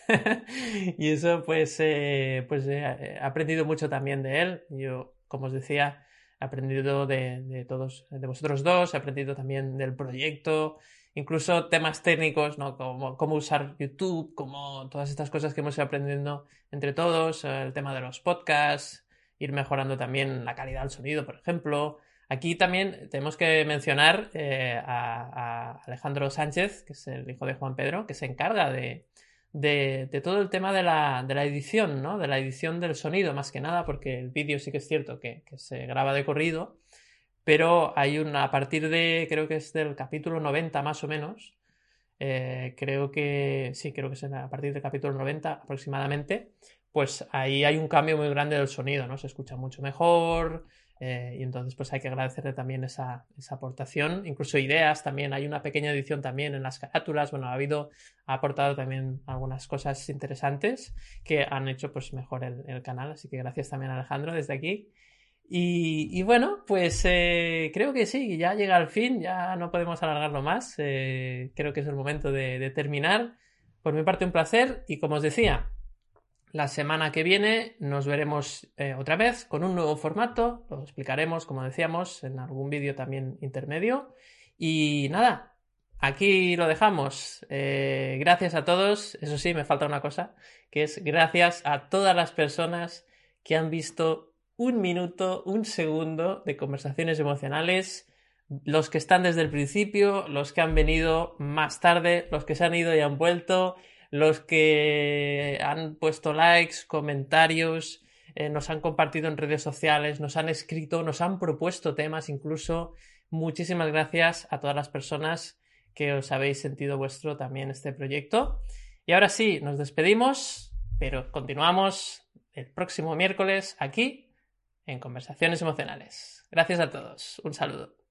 y eso pues, eh, pues eh, he aprendido mucho también de él. Yo, como os decía, he aprendido de, de, todos, de vosotros dos, he aprendido también del proyecto, incluso temas técnicos, ¿no? Como cómo usar YouTube, como todas estas cosas que hemos ido aprendiendo entre todos, el tema de los podcasts, ir mejorando también la calidad del sonido, por ejemplo, Aquí también tenemos que mencionar eh, a, Alejandro Sánchez, que es el hijo de Juan Pedro, que se encarga de, todo el tema de la, edición, ¿no? De la edición del sonido, más que nada, porque el vídeo sí que es cierto que, se graba de corrido, pero hay una, a partir de, creo que es del capítulo 90 más o menos, eh, creo que sí, creo que es a partir del capítulo 90 aproximadamente, pues ahí hay un cambio muy grande del sonido, ¿no? Se escucha mucho mejor, eh, y entonces, pues hay que agradecerle también esa, aportación. Incluso ideas también. Hay una pequeña edición también en las carátulas. Bueno, ha habido, ha aportado también algunas cosas interesantes que han hecho pues mejor el, canal. Así que gracias también Alejandro desde aquí. Y, bueno, pues eh, creo que sí, ya llega al fin, ya no podemos alargarlo más. Eh, creo que es el momento de terminar. Por mi parte, un placer. Y como os decía, la semana que viene nos veremos eh, otra vez con un nuevo formato. Lo explicaremos, como decíamos, en algún vídeo también intermedio. Y nada, aquí lo dejamos. Eh, gracias a todos. Eso sí, me falta una cosa, que es gracias a todas las personas que han visto un minuto, un segundo de conversaciones emocionales. Los que están desde el principio, los que han venido más tarde, los que se han ido y han vuelto los que han puesto likes, comentarios, eh, nos han compartido en redes sociales, nos han escrito, nos han propuesto temas incluso. Muchísimas gracias a todas las personas que os habéis sentido vuestro también este proyecto. Y ahora sí, nos despedimos, pero continuamos el próximo miércoles aquí en Conversaciones Emocionales. Gracias a todos. Un saludo.